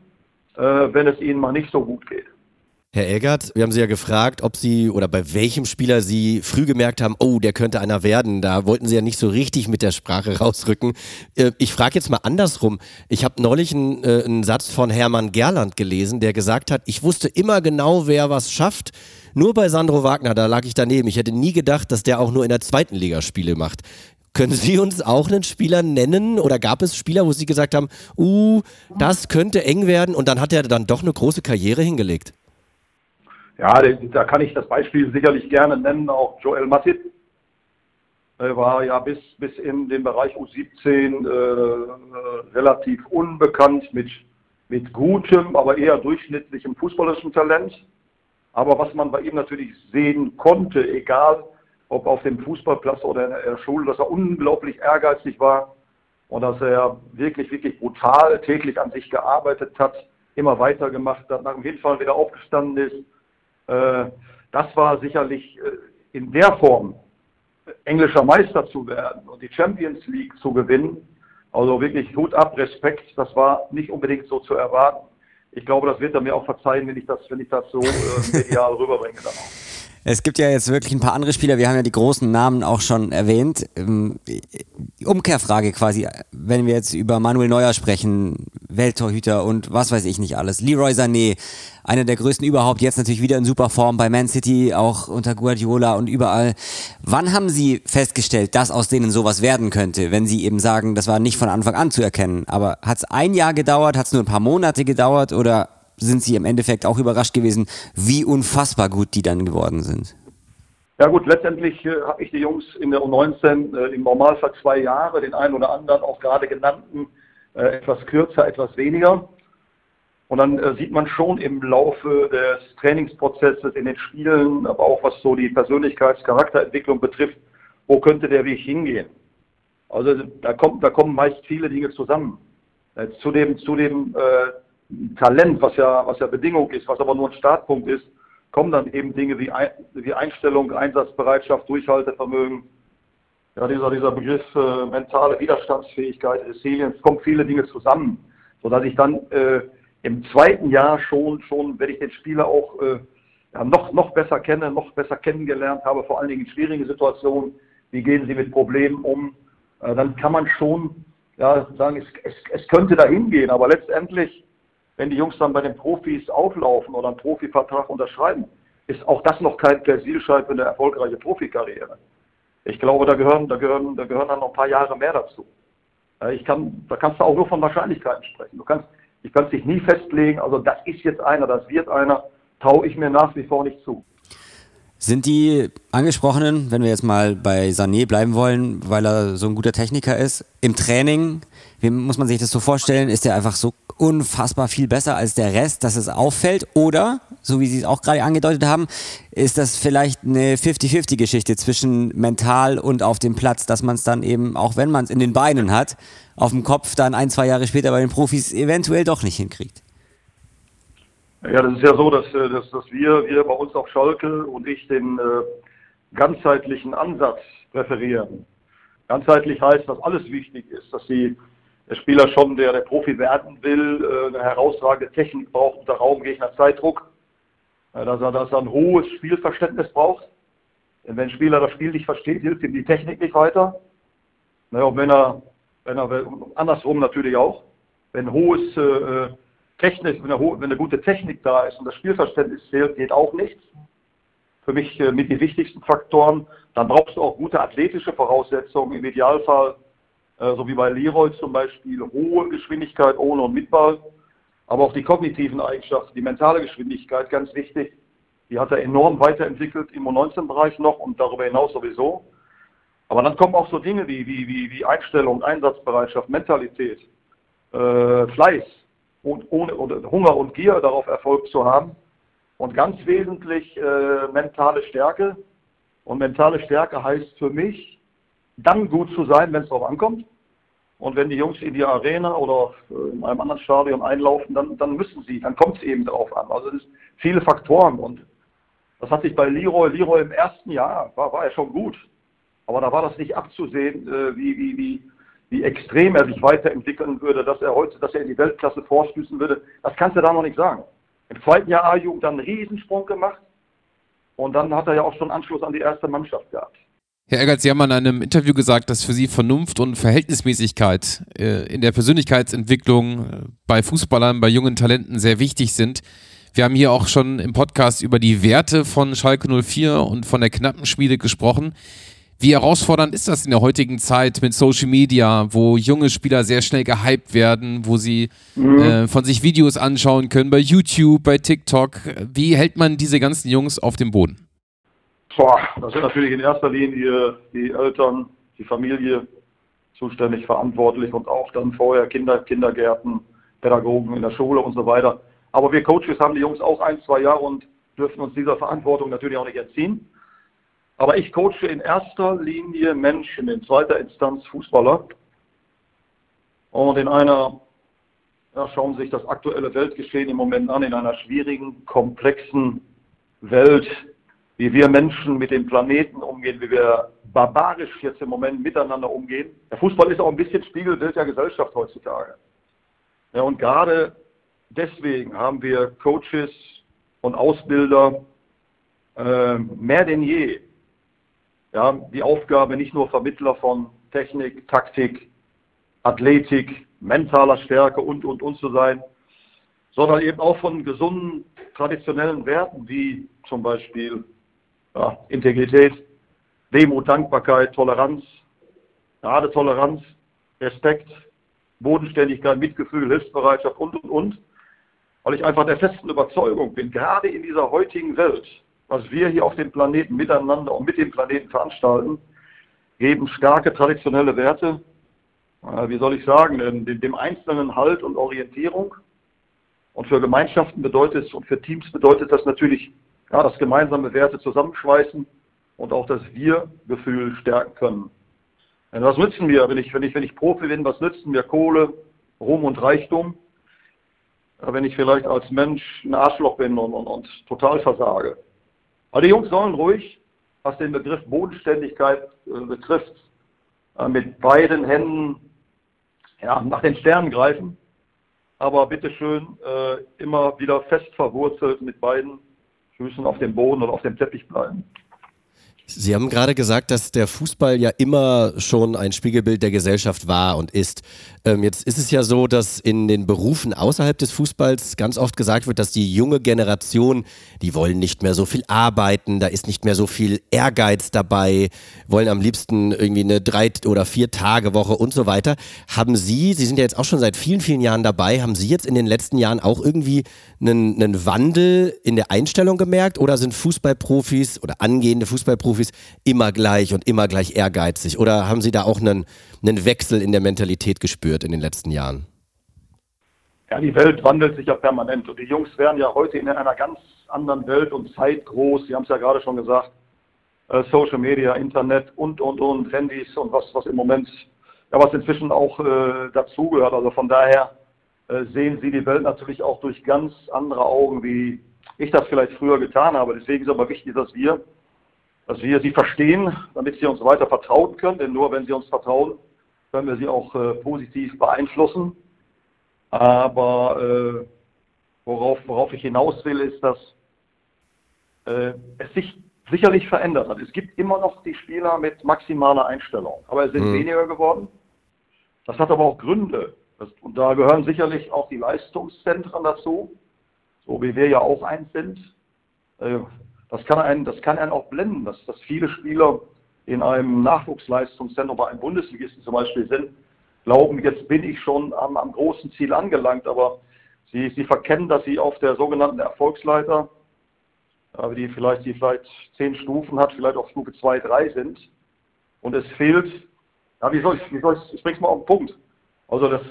äh, wenn es ihnen mal nicht so gut geht. Herr Eggert, wir haben Sie ja gefragt, ob Sie oder bei welchem Spieler Sie früh gemerkt haben, oh, der könnte einer werden. Da wollten Sie ja nicht so richtig mit der Sprache rausrücken. Äh, ich frage jetzt mal andersrum. Ich habe neulich einen, äh, einen Satz von Hermann Gerland gelesen, der gesagt hat, ich wusste immer genau, wer was schafft. Nur bei Sandro Wagner, da lag ich daneben. Ich hätte nie gedacht, dass der auch nur in der zweiten Liga Spiele macht. Können Sie uns auch einen Spieler nennen oder gab es Spieler, wo Sie gesagt haben, uh, das könnte eng werden und dann hat er dann doch eine große Karriere hingelegt? Ja, da kann ich das Beispiel sicherlich gerne nennen, auch Joel Matip. War ja bis, bis in den Bereich U17 äh, relativ unbekannt mit, mit gutem, aber eher durchschnittlichem fußballerischen Talent. Aber was man bei ihm natürlich sehen konnte, egal ob auf dem Fußballplatz oder in der Schule, dass er unglaublich ehrgeizig war und dass er wirklich, wirklich brutal täglich an sich gearbeitet hat, immer weitergemacht hat, nach dem Hinfall wieder aufgestanden ist. Äh, das war sicherlich äh, in der Form englischer Meister zu werden und die Champions League zu gewinnen. Also wirklich Hut ab, Respekt. Das war nicht unbedingt so zu erwarten. Ich glaube, das wird er mir auch verzeihen, wenn ich das, wenn ich das so äh, medial rüberbringe dann auch. Es gibt ja jetzt wirklich ein paar andere Spieler, wir haben ja die großen Namen auch schon erwähnt. Ähm, Umkehrfrage quasi, wenn wir jetzt über Manuel Neuer sprechen, Welttorhüter und was weiß ich nicht alles. Leroy Sané, einer der größten überhaupt, jetzt natürlich wieder in super Form bei Man City, auch unter Guardiola und überall. Wann haben Sie festgestellt, dass aus denen sowas werden könnte, wenn Sie eben sagen, das war nicht von Anfang an zu erkennen? Aber hat es ein Jahr gedauert, hat es nur ein paar Monate gedauert oder sind Sie im Endeffekt auch überrascht gewesen, wie unfassbar gut die dann geworden sind? Ja gut, letztendlich äh, habe ich die Jungs in der U19 äh, im Normalfall zwei Jahre, den einen oder anderen auch gerade genannten äh, etwas kürzer, etwas weniger. Und dann äh, sieht man schon im Laufe des Trainingsprozesses in den Spielen, aber auch was so die Persönlichkeits-Charakterentwicklung betrifft, wo könnte der Weg hingehen. Also da, kommt, da kommen meist viele Dinge zusammen. Äh, zu dem, zu dem äh, Talent, was ja, was ja Bedingung ist, was aber nur ein Startpunkt ist, kommen dann eben Dinge wie, ein, wie Einstellung, Einsatzbereitschaft, Durchhaltevermögen. Ja, dieser, dieser Begriff äh, mentale Widerstandsfähigkeit, Resilienz, kommen viele Dinge zusammen, sodass ich dann äh, im zweiten Jahr schon, schon, wenn ich den Spieler auch äh, ja, noch, noch besser kenne, noch besser kennengelernt habe, vor allen Dingen in schwierigen Situationen, wie gehen sie mit Problemen um, äh, dann kann man schon ja, sagen, es, es, es könnte dahin gehen, aber letztendlich wenn die Jungs dann bei den Profis auflaufen oder einen Profivertrag unterschreiben, ist auch das noch kein Persilschein für eine erfolgreiche Profikarriere. Ich glaube, da gehören, da gehören, da gehören dann noch ein paar Jahre mehr dazu. Ich kann, da kannst du auch nur von Wahrscheinlichkeiten sprechen. Du kannst, ich kann dich nie festlegen, also das ist jetzt einer, das wird einer, traue ich mir nach wie vor nicht zu. Sind die angesprochenen, wenn wir jetzt mal bei Sané bleiben wollen, weil er so ein guter Techniker ist, im Training, wie muss man sich das so vorstellen, ist er einfach so unfassbar viel besser als der Rest, dass es auffällt? Oder, so wie Sie es auch gerade angedeutet haben, ist das vielleicht eine 50-50-Geschichte zwischen mental und auf dem Platz, dass man es dann eben, auch wenn man es in den Beinen hat, auf dem Kopf dann ein, zwei Jahre später bei den Profis eventuell doch nicht hinkriegt? Ja, das ist ja so, dass, äh, dass, dass wir, wir bei uns auf Schalke und ich den äh, ganzheitlichen Ansatz präferieren. Ganzheitlich heißt, dass alles wichtig ist, dass die, der Spieler schon, der der Profi werden will, äh, eine herausragende Technik braucht unter Raumgegner Zeitdruck, äh, dass, er, dass er ein hohes Spielverständnis braucht. Denn wenn ein Spieler das Spiel nicht versteht, hilft ihm die Technik nicht weiter. Naja, und wenn er, wenn er andersrum natürlich auch, wenn hohes äh, Technik, wenn eine, wenn eine gute Technik da ist und das Spielverständnis fehlt, geht auch nichts. Für mich äh, mit die wichtigsten Faktoren. Dann brauchst du auch gute athletische Voraussetzungen, im Idealfall, so wie bei Leroy zum Beispiel, hohe Geschwindigkeit ohne und mit Ball. Aber auch die kognitiven Eigenschaften, die mentale Geschwindigkeit, ganz wichtig. Die hat er enorm weiterentwickelt im U19-Bereich noch und darüber hinaus sowieso. Aber dann kommen auch so Dinge wie, wie, wie, wie Einstellung, Einsatzbereitschaft, Mentalität, äh, Fleiß, und ohne oder Hunger und Gier darauf Erfolg zu haben. Und ganz wesentlich äh, mentale Stärke. Und mentale Stärke heißt für mich, dann gut zu sein, wenn es darauf ankommt. Und wenn die Jungs in die Arena oder äh, in einem anderen Stadion einlaufen, dann, dann müssen sie, dann kommt es eben darauf an. Also es sind viele Faktoren. Und das hat sich bei Leroy, Leroy im ersten Jahr, war, war er schon gut. Aber da war das nicht abzusehen, äh, wie, wie, wie, wie extrem er sich weiterentwickeln würde, dass er heute, dass er in die Weltklasse vorstößen würde, das kannst du da noch nicht sagen. Im zweiten Jahr A-Jugend dann einen Riesensprung gemacht und dann hat er ja auch schon Anschluss an die erste Mannschaft gehabt. Herr Eggert, Sie haben in einem Interview gesagt, dass für Sie Vernunft und Verhältnismäßigkeit äh, in der Persönlichkeitsentwicklung äh, bei Fußballern, bei jungen Talenten sehr wichtig sind. Wir haben hier auch schon im Podcast über die Werte von Schalke 04 und von der knappen Schmiede gesprochen. Wie herausfordernd ist das in der heutigen Zeit mit Social Media, wo junge Spieler sehr schnell gehypt werden, wo sie mhm. äh, von sich Videos anschauen können bei YouTube, bei TikTok? Wie hält man diese ganzen Jungs auf dem Boden? Boah, das sind natürlich in erster Linie die Eltern, die Familie zuständig, verantwortlich und auch dann vorher Kinder, Kindergärten, Pädagogen in der Schule und so weiter. Aber wir Coaches haben die Jungs auch ein, zwei Jahre und dürfen uns dieser Verantwortung natürlich auch nicht entziehen. Aber ich coache in erster Linie Menschen, in zweiter Instanz Fußballer. Und in einer, ja, schauen Sie sich das aktuelle Weltgeschehen im Moment an, in einer schwierigen, komplexen Welt, wie wir Menschen mit dem Planeten umgehen, wie wir barbarisch jetzt im Moment miteinander umgehen. Der Fußball ist auch ein bisschen Spiegelbild der Gesellschaft heutzutage. Ja, und gerade deswegen haben wir Coaches und Ausbilder äh, mehr denn je ja, die Aufgabe, nicht nur Vermittler von Technik, Taktik, Athletik, mentaler Stärke und, und, und zu sein, sondern eben auch von gesunden, traditionellen Werten wie zum Beispiel ja, Integrität, Demut, Dankbarkeit, Toleranz, gerade Toleranz, Respekt, Bodenständigkeit, Mitgefühl, Hilfsbereitschaft und, und, und. Weil ich einfach der festen Überzeugung bin, gerade in dieser heutigen Welt, was wir hier auf dem Planeten miteinander und mit dem Planeten veranstalten, geben starke traditionelle Werte, äh, wie soll ich sagen, dem, dem Einzelnen Halt und Orientierung. Und für Gemeinschaften bedeutet es und für Teams bedeutet das natürlich, ja, dass gemeinsame Werte zusammenschweißen und auch das Wir-Gefühl stärken können. Denn was nützen wir, wenn ich, wenn, ich, wenn ich Profi bin, was nützen mir Kohle, Ruhm und Reichtum, wenn ich vielleicht als Mensch ein Arschloch bin und, und, und total versage? Die Jungs sollen ruhig, was den Begriff Bodenständigkeit äh, betrifft, äh, mit beiden Händen ja, nach den Sternen greifen, aber bitteschön äh, immer wieder fest verwurzelt mit beiden Füßen auf dem Boden oder auf dem Teppich bleiben. Sie haben gerade gesagt, dass der Fußball ja immer schon ein Spiegelbild der Gesellschaft war und ist. Ähm, jetzt ist es ja so, dass in den Berufen außerhalb des Fußballs ganz oft gesagt wird, dass die junge Generation, die wollen nicht mehr so viel arbeiten, da ist nicht mehr so viel Ehrgeiz dabei, wollen am liebsten irgendwie eine drei oder vier Tage Woche und so weiter. Haben Sie, Sie sind ja jetzt auch schon seit vielen, vielen Jahren dabei, haben Sie jetzt in den letzten Jahren auch irgendwie einen, einen Wandel in der Einstellung gemerkt oder sind Fußballprofis oder angehende Fußballprofis Profis immer gleich und immer gleich ehrgeizig? Oder haben Sie da auch einen, einen Wechsel in der Mentalität gespürt in den letzten Jahren? Ja, die Welt wandelt sich ja permanent und die Jungs werden ja heute in einer ganz anderen Welt und Zeit groß. Sie haben es ja gerade schon gesagt, äh, Social Media, Internet und, und, und, Handys und was, was im Moment, ja, was inzwischen auch äh, dazugehört. Also von daher äh, sehen sie die Welt natürlich auch durch ganz andere Augen, wie ich das vielleicht früher getan habe. Deswegen ist aber wichtig, dass wir dass wir sie verstehen, damit sie uns weiter vertrauen können. Denn nur wenn sie uns vertrauen, können wir sie auch äh, positiv beeinflussen. Aber äh, worauf, worauf ich hinaus will, ist, dass äh, es sich sicherlich verändert hat. Es gibt immer noch die Spieler mit maximaler Einstellung, aber es sind mhm. weniger geworden. Das hat aber auch Gründe. Das, und da gehören sicherlich auch die Leistungszentren dazu, so wie wir ja auch eins sind. Das kann einen, das kann einen auch blenden, dass, dass viele Spieler in einem Nachwuchsleistungszentrum bei einem Bundesligisten zum Beispiel sind, glauben, jetzt bin ich schon am, am großen Ziel angelangt, aber sie, sie verkennen, dass sie auf der sogenannten Erfolgsleiter, die vielleicht, die vielleicht zehn Stufen hat, vielleicht auf Stufe 2, 3 sind. Und es fehlt, ja, wie soll ich, wie soll ich, ich bring's mal auf den Punkt. Also das,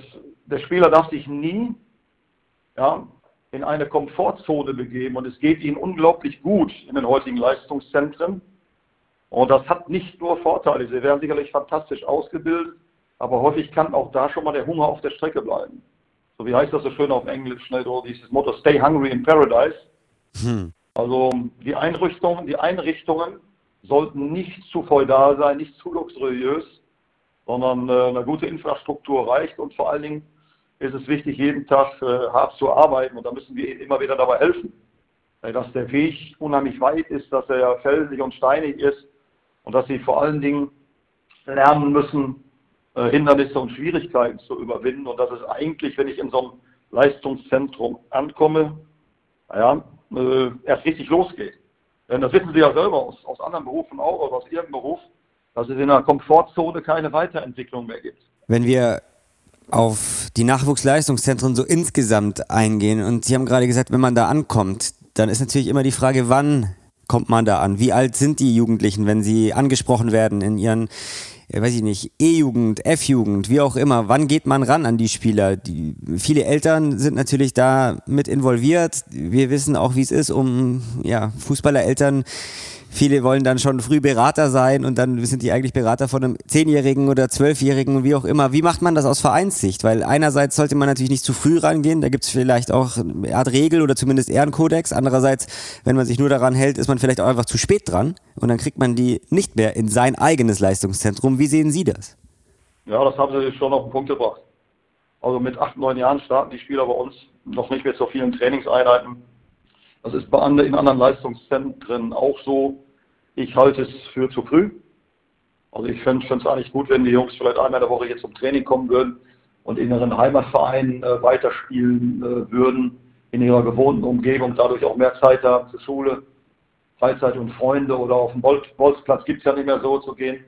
der Spieler darf sich nie ja, in eine Komfortzone begeben und es geht ihnen unglaublich gut in den heutigen Leistungszentren. Und das hat nicht nur Vorteile. Sie werden sicherlich fantastisch ausgebildet, aber häufig kann auch da schon mal der Hunger auf der Strecke bleiben. So wie heißt das so schön auf Englisch, schnell so dieses Motto Stay hungry in paradise. Hm. Also die Einrichtungen, die Einrichtungen sollten nicht zu feudal sein, nicht zu luxuriös, sondern äh, eine gute Infrastruktur reicht und vor allen Dingen ist es wichtig, jeden Tag äh, hart zu arbeiten und da müssen wir immer wieder dabei helfen. Dass der Weg unheimlich weit ist, dass er felsig und steinig ist und dass sie vor allen Dingen lernen müssen, äh, Hindernisse und Schwierigkeiten zu überwinden und dass es eigentlich, wenn ich in so einem Leistungszentrum ankomme, naja, äh, erst richtig losgeht. Denn das wissen Sie ja selber aus, aus anderen Berufen auch oder aus Ihrem Beruf, dass es in der Komfortzone keine Weiterentwicklung mehr gibt. Wenn wir auf die Nachwuchsleistungszentren so insgesamt eingehen und Sie haben gerade gesagt, wenn man da ankommt, dann ist natürlich immer die Frage, wann kommt man da an? Wie alt sind die Jugendlichen, wenn sie angesprochen werden in ihren weiß ich nicht, E-Jugend, F-Jugend, wie auch immer, wann geht man ran an die Spieler? Die, viele Eltern sind natürlich da mit involviert. Wir wissen auch, wie es ist, um ja, Fußballereltern Viele wollen dann schon früh Berater sein und dann sind die eigentlich Berater von einem Zehnjährigen oder Zwölfjährigen und wie auch immer. Wie macht man das aus Vereinssicht? Weil einerseits sollte man natürlich nicht zu früh rangehen, da gibt es vielleicht auch eine Art Regel oder zumindest Ehrenkodex. Andererseits, wenn man sich nur daran hält, ist man vielleicht auch einfach zu spät dran und dann kriegt man die nicht mehr in sein eigenes Leistungszentrum. Wie sehen Sie das? Ja, das haben Sie schon auf den Punkt gebracht. Also mit acht, neun Jahren starten die Spieler bei uns noch nicht mit so vielen Trainingseinheiten das ist bei anderen, in anderen Leistungszentren auch so. Ich halte es für zu früh. Also ich fände es eigentlich gut, wenn die Jungs vielleicht einmal in der Woche jetzt zum Training kommen würden und in ihren Heimatvereinen äh, weiterspielen äh, würden, in ihrer gewohnten Umgebung, dadurch auch mehr Zeit haben für Schule, Freizeit und Freunde oder auf dem Bol Bolzplatz gibt es ja nicht mehr so zu gehen.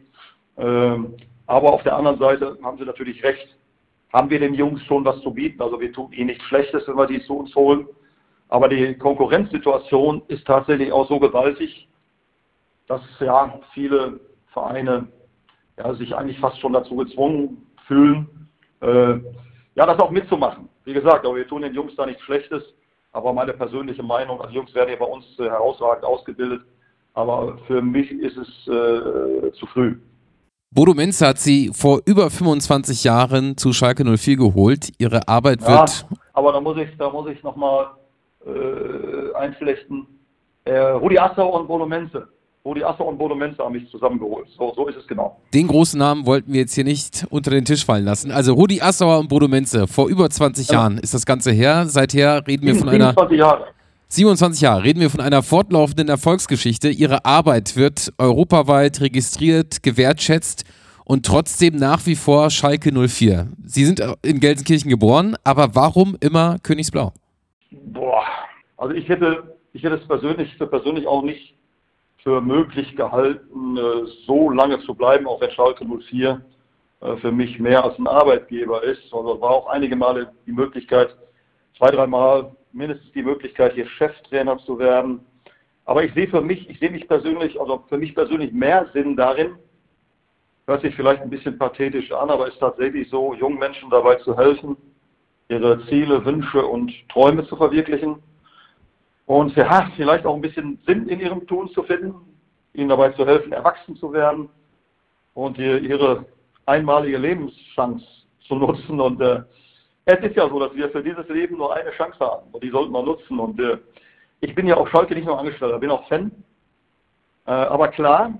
Ähm, aber auf der anderen Seite haben Sie natürlich recht, haben wir den Jungs schon was zu bieten. Also wir tun ihnen nichts Schlechtes, wenn wir die zu uns holen. Aber die Konkurrenzsituation ist tatsächlich auch so gewaltig, dass ja viele Vereine ja, sich eigentlich fast schon dazu gezwungen fühlen, äh, ja, das auch mitzumachen. Wie gesagt, aber wir tun den Jungs da nichts Schlechtes. Aber meine persönliche Meinung, also Jungs werden ja bei uns äh, herausragend ausgebildet. Aber für mich ist es äh, zu früh. Bodo Menz hat sie vor über 25 Jahren zu Schalke 04 geholt. Ihre Arbeit wird. Ja, aber da muss ich, da muss ich nochmal äh, einflechten. Äh, Rudi Assauer und Bodo Menze. Rudi Assauer und Bodo Menze haben mich zusammengeholt. So, so ist es genau. Den großen Namen wollten wir jetzt hier nicht unter den Tisch fallen lassen. Also Rudi Assauer und Bodo Menze. Vor über 20 ja. Jahren ist das Ganze her. Seither reden wir von 27 einer... Jahre. 27 Jahre reden wir von einer fortlaufenden Erfolgsgeschichte. Ihre Arbeit wird europaweit registriert, gewertschätzt und trotzdem nach wie vor Schalke 04. Sie sind in Gelsenkirchen geboren, aber warum immer Königsblau? Boah, also ich hätte, ich hätte es persönlich, für persönlich auch nicht für möglich gehalten, äh, so lange zu bleiben, auch wenn Schalke 04 äh, für mich mehr als ein Arbeitgeber ist. Also war auch einige Male die Möglichkeit, zwei, dreimal mindestens die Möglichkeit, hier Cheftrainer zu werden. Aber ich sehe für mich, ich sehe mich persönlich, also für mich persönlich mehr Sinn darin, hört sich vielleicht ein bisschen pathetisch an, aber ist tatsächlich so, jungen Menschen dabei zu helfen, ihre Ziele, Wünsche und Träume zu verwirklichen und ja, vielleicht auch ein bisschen Sinn in ihrem Tun zu finden, ihnen dabei zu helfen, erwachsen zu werden und ihre einmalige Lebenschance zu nutzen. Und äh, es ist ja so, dass wir für dieses Leben nur eine Chance haben und die sollten wir nutzen. Und äh, ich bin ja auf Schalke nicht nur Angestellter, bin auch Fan. Äh, aber klar,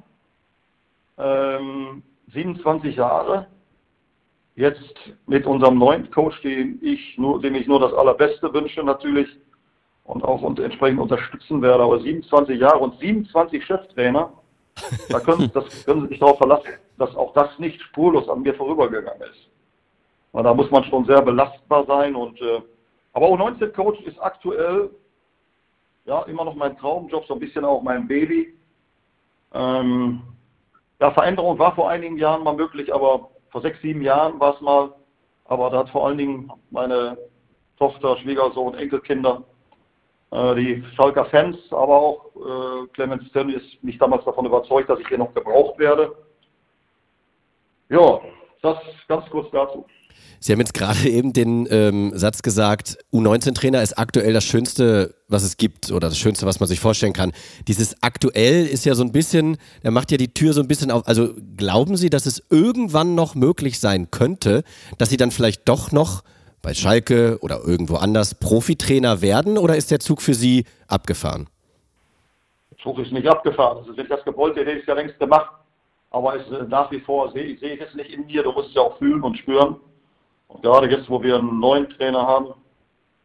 ähm, 27 Jahre, Jetzt mit unserem neuen Coach, dem ich nur, dem ich nur das Allerbeste wünsche natürlich und auch und entsprechend unterstützen werde. Aber 27 Jahre und 27 Cheftrainer, da können, das können Sie sich darauf verlassen, dass auch das nicht spurlos an mir vorübergegangen ist. Weil da muss man schon sehr belastbar sein. Und, äh, aber U19-Coach ist aktuell ja immer noch mein Traumjob, so ein bisschen auch mein Baby. Ähm, ja, Veränderung war vor einigen Jahren mal möglich, aber vor sechs, sieben Jahren war es mal, aber da hat vor allen Dingen meine Tochter, Schwiegersohn, Enkelkinder, äh, die Schalker Fans, aber auch äh, Clemens Stenny ist mich damals davon überzeugt, dass ich hier noch gebraucht werde. Ja, das ganz kurz dazu. Sie haben jetzt gerade eben den ähm, Satz gesagt, U19-Trainer ist aktuell das Schönste, was es gibt oder das Schönste, was man sich vorstellen kann. Dieses aktuell ist ja so ein bisschen, er macht ja die Tür so ein bisschen auf. Also glauben Sie, dass es irgendwann noch möglich sein könnte, dass Sie dann vielleicht doch noch bei Schalke oder irgendwo anders Profitrainer werden oder ist der Zug für Sie abgefahren? Der Zug ist nicht abgefahren. Also wenn ich das gewollt hätte, hätte ich es ja längst gemacht. aber es, äh, nach wie vor sehe seh ich es nicht in mir. Du musst es ja auch fühlen und spüren. Gerade jetzt, wo wir einen neuen Trainer haben,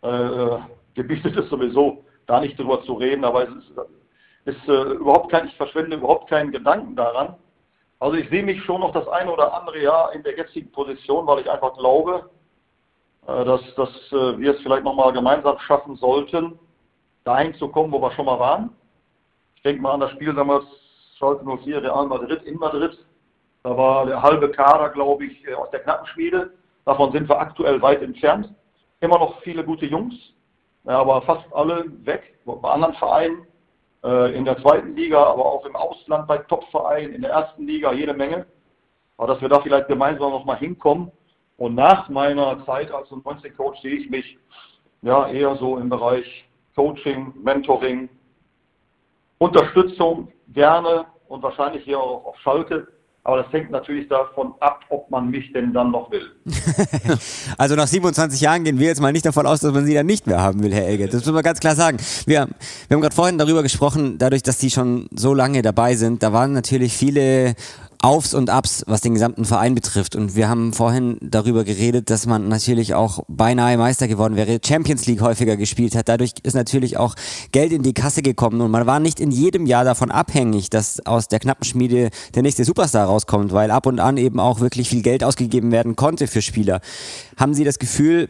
äh, gebietet es sowieso, da nicht drüber zu reden, aber es ist, ist äh, überhaupt kein, ich verschwende überhaupt keinen Gedanken daran. Also ich sehe mich schon noch das eine oder andere Jahr in der jetzigen Position, weil ich einfach glaube, äh, dass, dass äh, wir es vielleicht nochmal gemeinsam schaffen sollten, dahin zu kommen, wo wir schon mal waren. Ich denke mal an das Spiel damals Schalke 04 Real Madrid in Madrid. Da war der halbe Kader, glaube ich, äh, aus der Knappenschmiede. Davon sind wir aktuell weit entfernt. Immer noch viele gute Jungs, aber fast alle weg bei anderen Vereinen. In der zweiten Liga, aber auch im Ausland bei Topvereinen, in der ersten Liga jede Menge. Aber dass wir da vielleicht gemeinsam nochmal hinkommen. Und nach meiner Zeit als 19-Coach sehe ich mich ja eher so im Bereich Coaching, Mentoring, Unterstützung gerne und wahrscheinlich hier auch auf Schalke. Aber das hängt natürlich davon ab, ob man mich denn dann noch will. also nach 27 Jahren gehen wir jetzt mal nicht davon aus, dass man sie dann nicht mehr haben will, Herr Elgert. Das muss man ganz klar sagen. Wir, wir haben gerade vorhin darüber gesprochen, dadurch, dass Sie schon so lange dabei sind, da waren natürlich viele Aufs und Abs, was den gesamten Verein betrifft. Und wir haben vorhin darüber geredet, dass man natürlich auch beinahe Meister geworden wäre, Champions League häufiger gespielt hat. Dadurch ist natürlich auch Geld in die Kasse gekommen und man war nicht in jedem Jahr davon abhängig, dass aus der knappen Schmiede der nächste Superstar rauskommt, weil ab und an eben auch wirklich viel Geld ausgegeben werden konnte für Spieler. Haben Sie das Gefühl,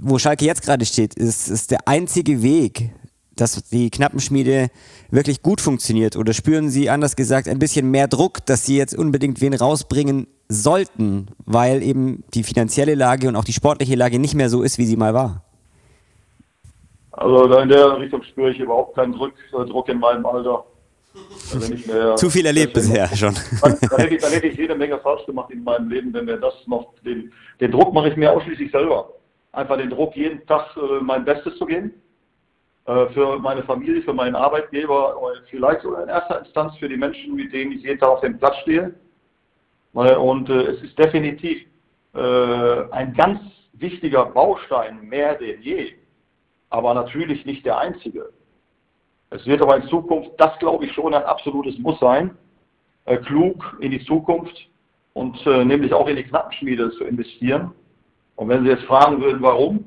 wo Schalke jetzt gerade steht, ist, ist der einzige Weg, dass die Knappenschmiede wirklich gut funktioniert? Oder spüren Sie anders gesagt ein bisschen mehr Druck, dass Sie jetzt unbedingt wen rausbringen sollten, weil eben die finanzielle Lage und auch die sportliche Lage nicht mehr so ist, wie sie mal war? Also in der Richtung spüre ich überhaupt keinen Druck, äh, Druck in meinem Alter. Mehr, Zu viel erlebt bisher schon. Dann, dann, hätte ich, dann, hätte ich, jede Menge falsch gemacht in meinem Leben, wenn wir das noch, den, den Druck mache ich mir ausschließlich selber. Einfach den Druck, jeden Tag äh, mein Bestes zu geben für meine Familie, für meinen Arbeitgeber, vielleicht sogar in erster Instanz für die Menschen, mit denen ich jeden Tag auf dem Platz stehe. Und äh, es ist definitiv äh, ein ganz wichtiger Baustein, mehr denn je, aber natürlich nicht der einzige. Es wird aber in Zukunft, das glaube ich schon, ein absolutes Muss sein, klug in die Zukunft und nämlich auch in die Knappenschmiede zu investieren. Und wenn Sie jetzt fragen würden, warum,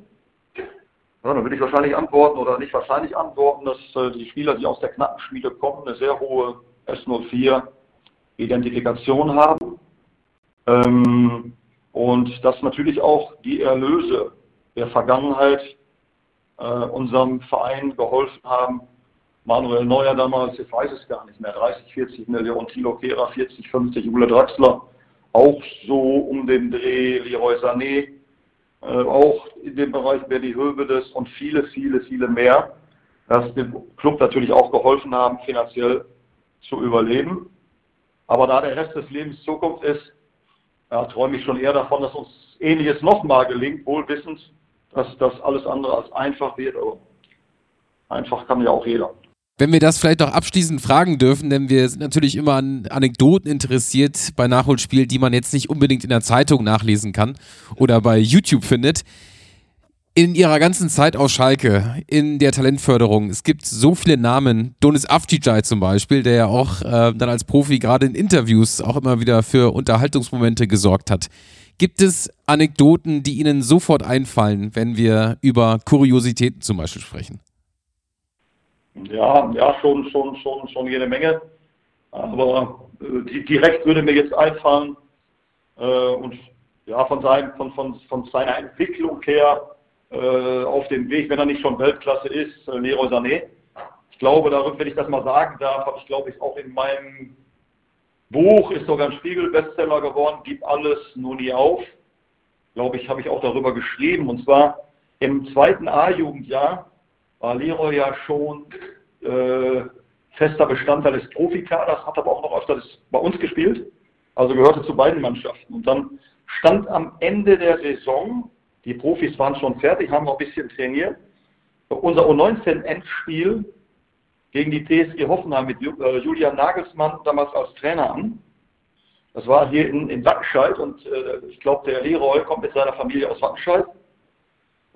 ja, dann würde ich wahrscheinlich antworten oder nicht wahrscheinlich antworten, dass äh, die Spieler, die aus der Knappenschmiede kommen, eine sehr hohe S04-Identifikation haben. Ähm, und dass natürlich auch die Erlöse der Vergangenheit äh, unserem Verein geholfen haben. Manuel Neuer damals, ich weiß es gar nicht mehr, 30, 40 Millionen, Thilo Kehrer 40, 50, Ulle Draxler, auch so um den Dreh, Leroy Sané, auch in dem Bereich Berdi Hövedes und viele, viele, viele mehr, dass dem Club natürlich auch geholfen haben, finanziell zu überleben. Aber da der Rest des Lebens Zukunft ist, ja, träume ich schon eher davon, dass uns Ähnliches nochmal gelingt, wohl wissend, dass das alles andere als einfach wird. Aber einfach kann ja auch jeder. Wenn wir das vielleicht noch abschließend fragen dürfen, denn wir sind natürlich immer an Anekdoten interessiert bei Nachholspielen, die man jetzt nicht unbedingt in der Zeitung nachlesen kann oder bei YouTube findet. In ihrer ganzen Zeit auf Schalke, in der Talentförderung, es gibt so viele Namen, Donis Avcicai zum Beispiel, der ja auch äh, dann als Profi gerade in Interviews auch immer wieder für Unterhaltungsmomente gesorgt hat. Gibt es Anekdoten, die Ihnen sofort einfallen, wenn wir über Kuriositäten zum Beispiel sprechen? Ja, ja, schon, schon, schon, schon jede Menge. Aber äh, direkt würde mir jetzt einfallen äh, und ja, von, seinem, von, von, von seiner Entwicklung her äh, auf dem Weg, wenn er nicht schon Weltklasse ist, äh, Leroy Sané. Ich glaube, darüber, wenn ich das mal sagen darf, habe ich glaube ich auch in meinem Buch, ist sogar ein Spiegel-Bestseller geworden, Gib alles, nur nie auf. Glaube ich, habe ich auch darüber geschrieben. Und zwar im zweiten A-Jugendjahr war Leroy ja schon äh, fester Bestandteil des Profikaders, hat aber auch noch öfters bei uns gespielt, also gehörte zu beiden Mannschaften. Und dann stand am Ende der Saison, die Profis waren schon fertig, haben noch ein bisschen trainiert, unser U19-Endspiel gegen die TSG Hoffenheim mit äh, Julian Nagelsmann damals als Trainer an. Das war hier in, in Wattenscheid und äh, ich glaube, der Leroy kommt mit seiner Familie aus Wattenscheid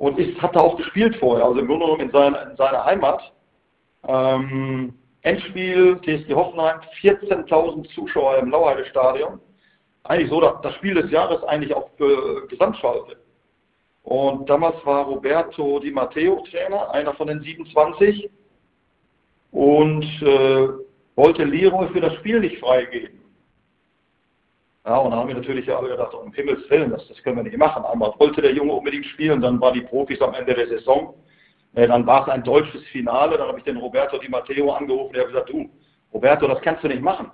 und ist, hat da auch gespielt vorher, also im Grunde genommen in seiner, in seiner Heimat. Ähm, Endspiel TSG Hoffenheim, 14.000 Zuschauer im Lauheide-Stadion. Eigentlich so das Spiel des Jahres eigentlich auch für Gesamtschalke. Und damals war Roberto Di Matteo Trainer, einer von den 27, und äh, wollte Leroy für das Spiel nicht freigeben. Ja, und dann haben wir natürlich alle gedacht, um Himmels Willen, das, das können wir nicht machen. Einmal wollte der Junge unbedingt spielen, dann waren die Profis am Ende der Saison. Dann war es ein deutsches Finale, dann habe ich den Roberto Di Matteo angerufen, der hat gesagt, du, Roberto, das kannst du nicht machen.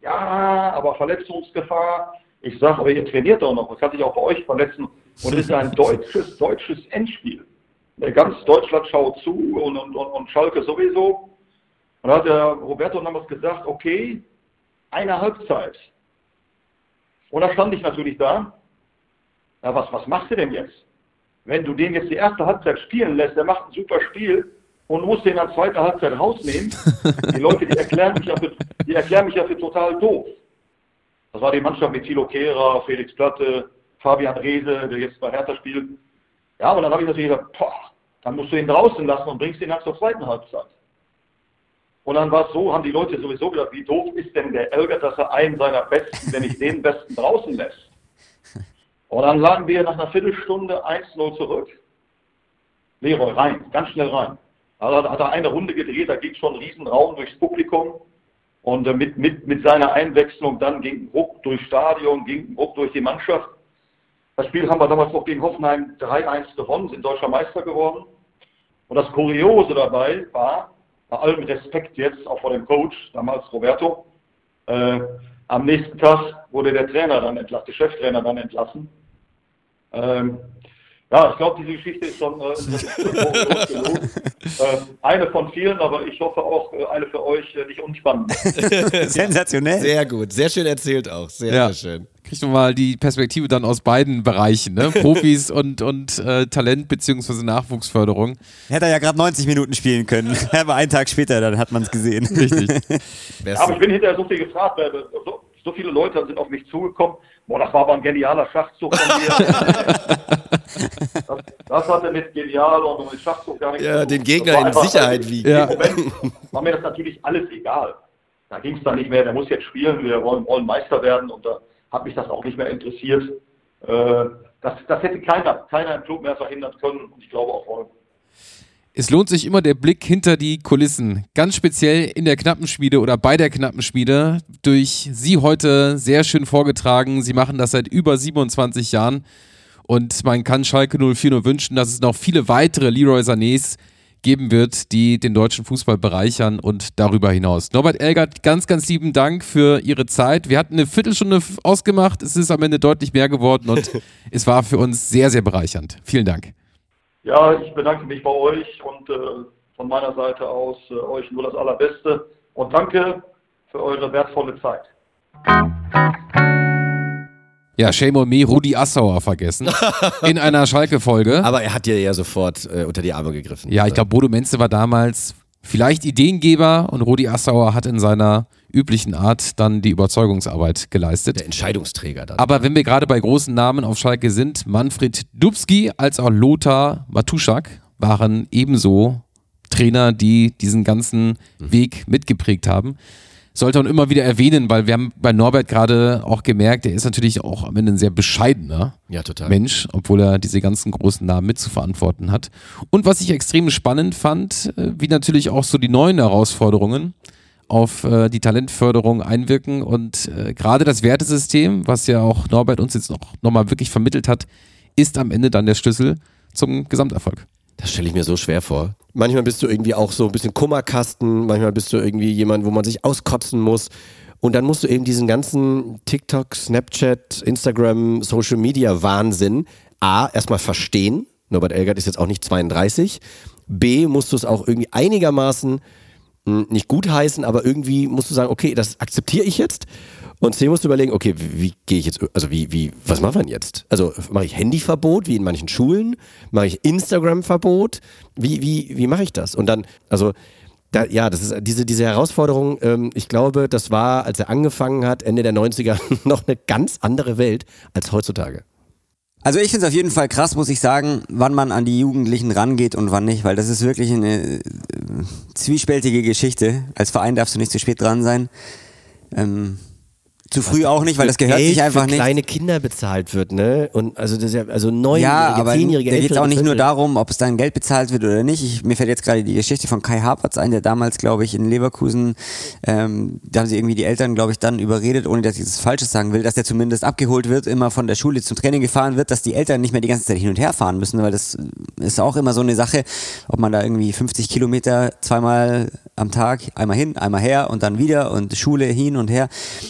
Ja, aber Verletzungsgefahr. Ich sage, aber ihr trainiert doch noch, man kann sich auch bei euch verletzen. Und es ist ein deutsches, deutsches Endspiel. Ganz Deutschland schaut zu und, und, und Schalke sowieso. Und da hat der Roberto damals gesagt, okay, eine Halbzeit. Und da stand ich natürlich da. Ja, was, was machst du denn jetzt? Wenn du den jetzt die erste Halbzeit spielen lässt, der macht ein super Spiel und musst den dann zweite Halbzeit rausnehmen. Die Leute, die erklären mich ja für, die erklären mich ja für total doof. Das war die Mannschaft mit Thilo Kehrer, Felix Platte, Fabian Reese, der jetzt bei Hertha spielt. Ja, und dann habe ich natürlich gesagt, boah, dann musst du ihn draußen lassen und bringst ihn nach zur zweiten Halbzeit. Und dann war es so, haben die Leute sowieso gedacht, wie doof ist denn der Elger, dass er einen seiner Besten, wenn nicht den Besten draußen lässt. Und dann lagen wir nach einer Viertelstunde 1-0 zurück. Leroy rein, ganz schnell rein. Also hat er eine Runde gedreht, da ging schon ein Riesenraum durchs Publikum. Und äh, mit, mit, mit seiner Einwechslung dann ging Ruck durchs Stadion, ging Ruck durch die Mannschaft. Das Spiel haben wir damals noch gegen Hoffenheim 3-1 gewonnen, sind deutscher Meister geworden. Und das Kuriose dabei war, bei allem Respekt jetzt auch vor dem Coach, damals Roberto, äh, am nächsten Tag wurde der Trainer dann entlassen, der Cheftrainer dann entlassen. Ähm, ja, ich glaube, diese Geschichte ist schon äh, äh, eine von vielen, aber ich hoffe auch äh, eine für euch äh, nicht unspannend. Sensationell. Sehr gut, sehr schön erzählt auch. Sehr, Ja. sehr schön. Kriegt man mal die Perspektive dann aus beiden Bereichen, ne? Profis und, und äh, Talent bzw. Nachwuchsförderung. Hätte er ja gerade 90 Minuten spielen können. Aber einen Tag später, dann hat man es gesehen. Richtig. Aber ich bin hinterher so viel gefragt, weil so, so viele Leute sind auf mich zugekommen. Boah, das war aber ein genialer Schachzug von dir. das, das hatte mit genial und mit Schachzug gar nichts Ja, zu tun. den Gegner in Sicherheit wiegen. Ja. Im Moment war mir das natürlich alles egal. Da ging es dann nicht mehr, der muss jetzt spielen, wir wollen, wollen Meister werden und da hat mich das auch nicht mehr interessiert. Äh, das, das hätte keiner, keiner im Club mehr verhindern können und ich glaube auch wollen. Es lohnt sich immer der Blick hinter die Kulissen. Ganz speziell in der Knappenschmiede oder bei der Knappenschmiede. Durch Sie heute sehr schön vorgetragen. Sie machen das seit über 27 Jahren. Und man kann Schalke 04 nur wünschen, dass es noch viele weitere Leroy Sanés geben wird, die den deutschen Fußball bereichern und darüber hinaus. Norbert Elgert, ganz, ganz lieben Dank für Ihre Zeit. Wir hatten eine Viertelstunde ausgemacht. Es ist am Ende deutlich mehr geworden und es war für uns sehr, sehr bereichernd. Vielen Dank. Ja, ich bedanke mich bei euch und äh, von meiner Seite aus äh, euch nur das Allerbeste und danke für eure wertvolle Zeit. Ja, Shame on me, Rudi Assauer vergessen. In einer Schalke-Folge. Aber er hat dir ja sofort äh, unter die Arme gegriffen. Ja, ich glaube, Bodo Menze war damals vielleicht Ideengeber und Rudi Assauer hat in seiner üblichen Art dann die Überzeugungsarbeit geleistet. Der Entscheidungsträger dann. Aber wenn wir gerade bei großen Namen auf Schalke sind, Manfred Dubski als auch Lothar Matuschak waren ebenso Trainer, die diesen ganzen Weg mitgeprägt haben. Sollte man immer wieder erwähnen, weil wir haben bei Norbert gerade auch gemerkt, er ist natürlich auch am Ende ein sehr bescheidener Ja. Mensch, obwohl er diese ganzen großen Namen mit zu verantworten hat. Und was ich extrem spannend fand, äh, wie natürlich auch so die neuen Herausforderungen auf äh, die Talentförderung einwirken und äh, gerade das Wertesystem, was ja auch Norbert uns jetzt noch, noch mal wirklich vermittelt hat, ist am Ende dann der Schlüssel zum Gesamterfolg. Das stelle ich mir so schwer vor. Manchmal bist du irgendwie auch so ein bisschen Kummerkasten, manchmal bist du irgendwie jemand, wo man sich auskotzen muss. Und dann musst du eben diesen ganzen TikTok, Snapchat, Instagram, Social Media Wahnsinn A, erstmal verstehen. Norbert Elgert ist jetzt auch nicht 32. B, musst du es auch irgendwie einigermaßen nicht gutheißen, aber irgendwie musst du sagen, okay, das akzeptiere ich jetzt. Und C musst du überlegen, okay, wie, wie gehe ich jetzt, also wie, wie, was machen wir denn jetzt? Also mache ich Handyverbot, wie in manchen Schulen? Mache ich Instagram-Verbot? Wie, wie, wie mache ich das? Und dann, also, da, ja, das ist diese, diese Herausforderung, ähm, ich glaube, das war, als er angefangen hat, Ende der 90er, noch eine ganz andere Welt als heutzutage. Also ich finde es auf jeden Fall krass, muss ich sagen, wann man an die Jugendlichen rangeht und wann nicht, weil das ist wirklich eine äh, zwiespältige Geschichte. Als Verein darfst du nicht zu spät dran sein. Ähm, zu früh auch nicht, weil das gehört Geld sich einfach für nicht. kleine Kinder bezahlt wird, ne? Und also das ist ja also neunjährige, Ja, aber zehnjährige, da geht es auch nicht nur darum, ob es dann Geld bezahlt wird oder nicht. Ich, mir fällt jetzt gerade die Geschichte von Kai Havertz ein, der damals, glaube ich, in Leverkusen, ähm, da haben sie irgendwie die Eltern, glaube ich, dann überredet, ohne dass ich das Falsches sagen will, dass der zumindest abgeholt wird, immer von der Schule zum Training gefahren wird, dass die Eltern nicht mehr die ganze Zeit hin und her fahren müssen, weil das ist auch immer so eine Sache, ob man da irgendwie 50 Kilometer zweimal am Tag, einmal hin, einmal her und dann wieder und Schule hin und her.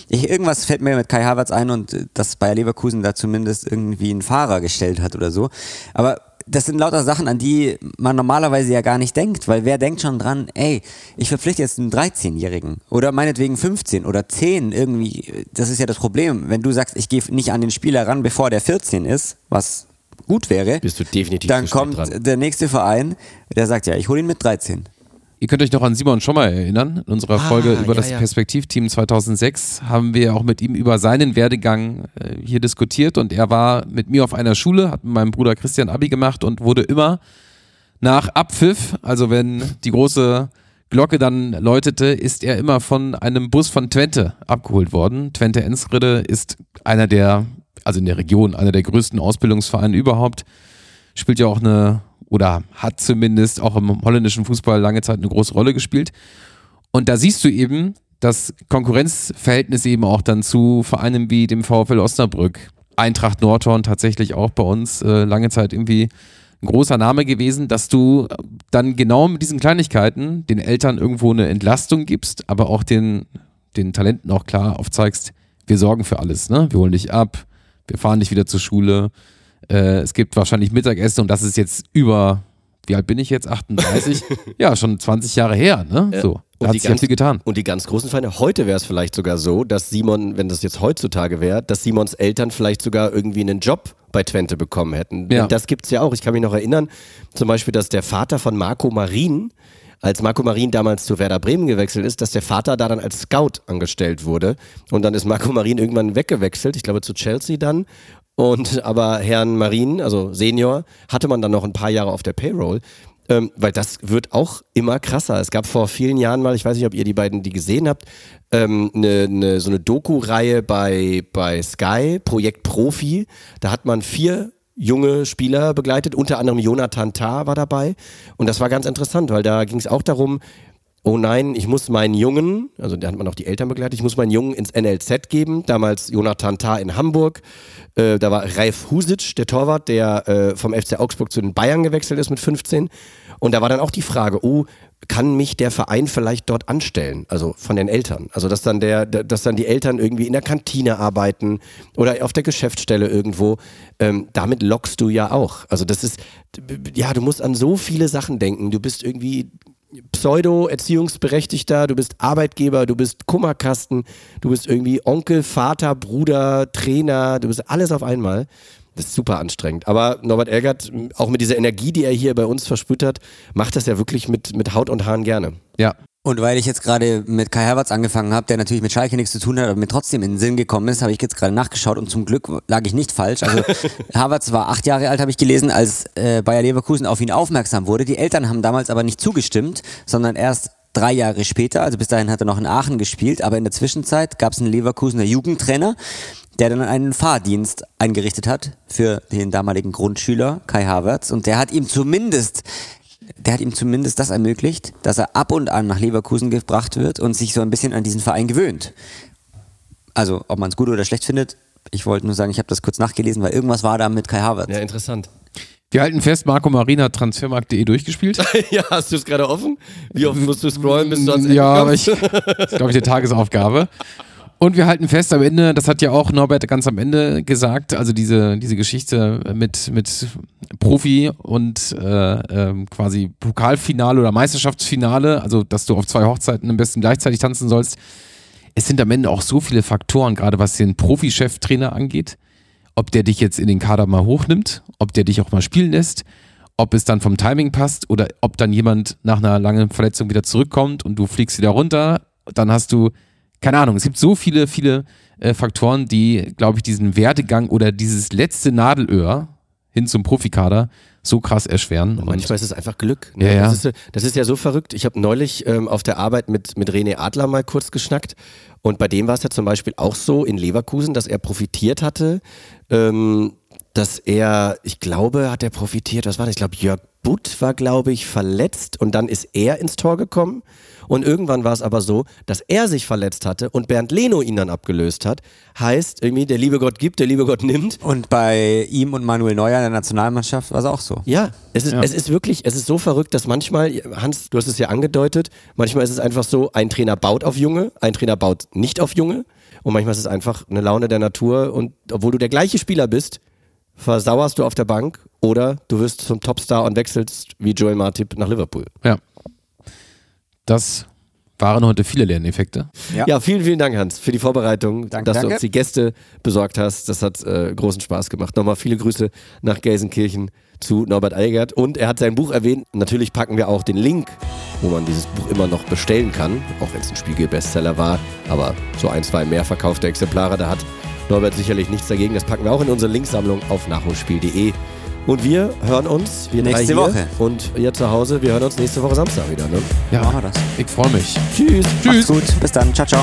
Ich, irgendwas fällt mir mit Kai Havertz ein und äh, dass Bayer Leverkusen da zumindest irgendwie einen Fahrer gestellt hat oder so. Aber das sind lauter Sachen, an die man normalerweise ja gar nicht denkt, weil wer denkt schon dran, ey, ich verpflichte jetzt einen 13-Jährigen oder meinetwegen 15 oder 10 irgendwie. Das ist ja das Problem. Wenn du sagst, ich gehe nicht an den Spieler ran, bevor der 14 ist, was gut wäre, Bist du definitiv dann kommt dran. der nächste Verein, der sagt, ja, ich hole ihn mit 13. Ihr könnt euch noch an Simon Schommer erinnern. In unserer Ah, Folge über ja, das ja. Perspektivteam 2006 haben wir auch mit ihm über seinen Werdegang äh, hier diskutiert und er war mit mir auf einer Schule, hat mit meinem Bruder Christian Abi gemacht und wurde immer nach Abpfiff, also wenn die große Glocke dann läutete, ist er immer von einem Bus von Twente abgeholt worden. Twente Enschede ist einer der, also in der Region, einer der größten Ausbildungsvereine überhaupt. Spielt ja auch eine, oder hat zumindest auch im holländischen Fußball lange Zeit eine große Rolle gespielt. Und da siehst du eben das Konkurrenzverhältnis eben auch dann zu Vereinen wie dem VfL Osnabrück. Eintracht Nordhorn tatsächlich auch bei uns äh, lange Zeit irgendwie ein großer Name gewesen, dass du dann genau mit diesen Kleinigkeiten den Eltern irgendwo eine Entlastung gibst, aber auch den, den Talenten auch klar aufzeigst, wir sorgen für alles, ne? Wir holen dich ab, wir fahren dich wieder zur Schule, äh, es gibt wahrscheinlich Mittagessen und das ist jetzt über, wie alt bin ich jetzt? 38? ja, schon 20 Jahre her, ne? So. Da Und hat die sich ja ganz- viel getan. Und die ganz großen Vereine, heute wäre es vielleicht sogar so, dass Simon, wenn das jetzt heutzutage wäre, dass Simons Eltern vielleicht sogar irgendwie einen Job bei Twente bekommen hätten. Ja. Das gibt's ja auch. Ich kann mich noch erinnern, zum Beispiel, dass der Vater von Marco Marin, als Marco Marin damals zu Werder Bremen gewechselt ist, dass der Vater da dann als Scout angestellt wurde. Und dann ist Marco Marin irgendwann weggewechselt, ich glaube zu Chelsea dann. Und aber Herrn Marin, also Senior, hatte man dann noch ein paar Jahre auf der Payroll. Ähm, weil das wird auch immer krasser. Es gab vor vielen Jahren mal, ich weiß nicht, ob ihr die beiden die gesehen habt, ähm, ne, ne, so eine Doku-Reihe bei, bei Sky, Projekt Profi. Da hat man vier junge Spieler begleitet, unter anderem Jonathan Tah war dabei. Und das war ganz interessant, weil da ging es auch darum, oh nein, ich muss meinen Jungen, also da hat man auch die Eltern begleitet, ich muss meinen Jungen ins NLZ geben. Damals Jonathan Tah in Hamburg. Äh, da war Ralf Husic, der Torwart, der äh, vom FC Augsburg zu den Bayern gewechselt ist mit 15. Und da war dann auch die Frage, oh, kann mich der Verein vielleicht dort anstellen? Also von den Eltern. Also dass dann der, dass dann die Eltern irgendwie in der Kantine arbeiten oder auf der Geschäftsstelle irgendwo. Ähm, damit lockst du ja auch. Also das ist, ja, du musst an so viele Sachen denken. Du bist irgendwie Pseudo-Erziehungsberechtigter, du bist Arbeitgeber, du bist Kummerkasten, du bist irgendwie Onkel, Vater, Bruder, Trainer, du bist alles auf einmal. Das ist super anstrengend. Aber Norbert Elgert, auch mit dieser Energie, die er hier bei uns versprüht hat, macht das ja wirklich mit, mit Haut und Haaren gerne. Ja. Und weil ich jetzt gerade mit Kai Havertz angefangen habe, der natürlich mit Schalke nichts zu tun hat, aber mir trotzdem in den Sinn gekommen ist, habe ich jetzt gerade nachgeschaut und zum Glück lag ich nicht falsch. Also Havertz war acht Jahre alt, habe ich gelesen, als äh, Bayer Leverkusen auf ihn aufmerksam wurde. Die Eltern haben damals aber nicht zugestimmt, sondern erst drei Jahre später, also bis dahin hat er noch in Aachen gespielt, aber in der Zwischenzeit gab es einen Leverkusener Jugendtrainer, der dann einen Fahrdienst eingerichtet hat für den damaligen Grundschüler Kai Havertz und der hat ihm zumindest der hat ihm zumindest das ermöglicht, dass er ab und an nach Leverkusen gebracht wird und sich so ein bisschen an diesen Verein gewöhnt. Also, ob man es gut oder schlecht findet, ich wollte nur sagen, ich habe das kurz nachgelesen, weil irgendwas war da mit Kai Havertz. Ja, interessant. Wir halten fest, Marco Marina hat transfermarkt.de durchgespielt. ja, hast du es gerade offen? Wie oft musst du scrollen, bis du ans Ende ja, aber ich, das ist, glaube ich, die Tagesaufgabe. Und wir halten fest am Ende, das hat ja auch Norbert ganz am Ende gesagt, also diese, diese Geschichte mit, mit Profi und äh, ähm, quasi Pokalfinale oder Meisterschaftsfinale, also dass du auf zwei Hochzeiten am besten gleichzeitig tanzen sollst. Es sind am Ende auch so viele Faktoren, gerade was den Profi-Cheftrainer angeht, ob der dich jetzt in den Kader mal hochnimmt, ob der dich auch mal spielen lässt, ob es dann vom Timing passt oder ob dann jemand nach einer langen Verletzung wieder zurückkommt und du fliegst wieder runter, dann hast du keine Ahnung, es gibt so viele, viele äh, Faktoren, die, glaube ich, diesen Werdegang oder dieses letzte Nadelöhr hin zum Profikader so krass erschweren. Und manchmal ist es einfach Glück. Ne? Ja, ja. Das, ist, das ist ja so verrückt. Ich habe neulich ähm, auf der Arbeit mit, mit René Adler mal kurz geschnackt. Und bei dem war es ja zum Beispiel auch so in Leverkusen, dass er profitiert hatte, ähm, dass er, ich glaube, hat er profitiert, was war das? Ich glaube, Jörg Butt war, glaube ich, verletzt und dann ist er ins Tor gekommen. Und irgendwann war es aber so, dass er sich verletzt hatte und Bernd Leno ihn dann abgelöst hat. Heißt irgendwie, der liebe Gott gibt, der liebe Gott nimmt. Und bei ihm und Manuel Neuer in der Nationalmannschaft war es auch so. Ja, es ist, Ja. es ist wirklich, es ist so verrückt, dass manchmal, Hans, du hast es ja angedeutet, manchmal ist es einfach so, ein Trainer baut auf Junge, ein Trainer baut nicht auf Junge. Und manchmal ist es einfach eine Laune der Natur. Und obwohl du der gleiche Spieler bist, versauerst du auf der Bank oder du wirst zum Topstar und wechselst wie Joel Martip nach Liverpool. Ja. Das waren heute viele Lerneffekte. Ja. Ja, vielen, vielen Dank, Hans, für die Vorbereitung, Danke, dass du danke. uns die Gäste besorgt hast. Das hat äh, großen Spaß gemacht. Nochmal viele Grüße nach Gelsenkirchen zu Norbert Eigert. Und er hat sein Buch erwähnt. Natürlich packen wir auch den Link, wo man dieses Buch immer noch bestellen kann, auch wenn es ein Spiegel-Bestseller war. Aber so ein, zwei mehr verkaufte Exemplare, da hat Norbert sicherlich nichts dagegen. Das packen wir auch in unsere Linksammlung auf nachholspiel.de. Und wir hören uns, wir drei Nächste hier Woche. und ihr zu Hause, wir hören uns nächste Woche Samstag wieder. Ne? Ja, Machen wir das. ich freue mich. Tschüss. Macht's gut. Bis dann. Ciao, ciao.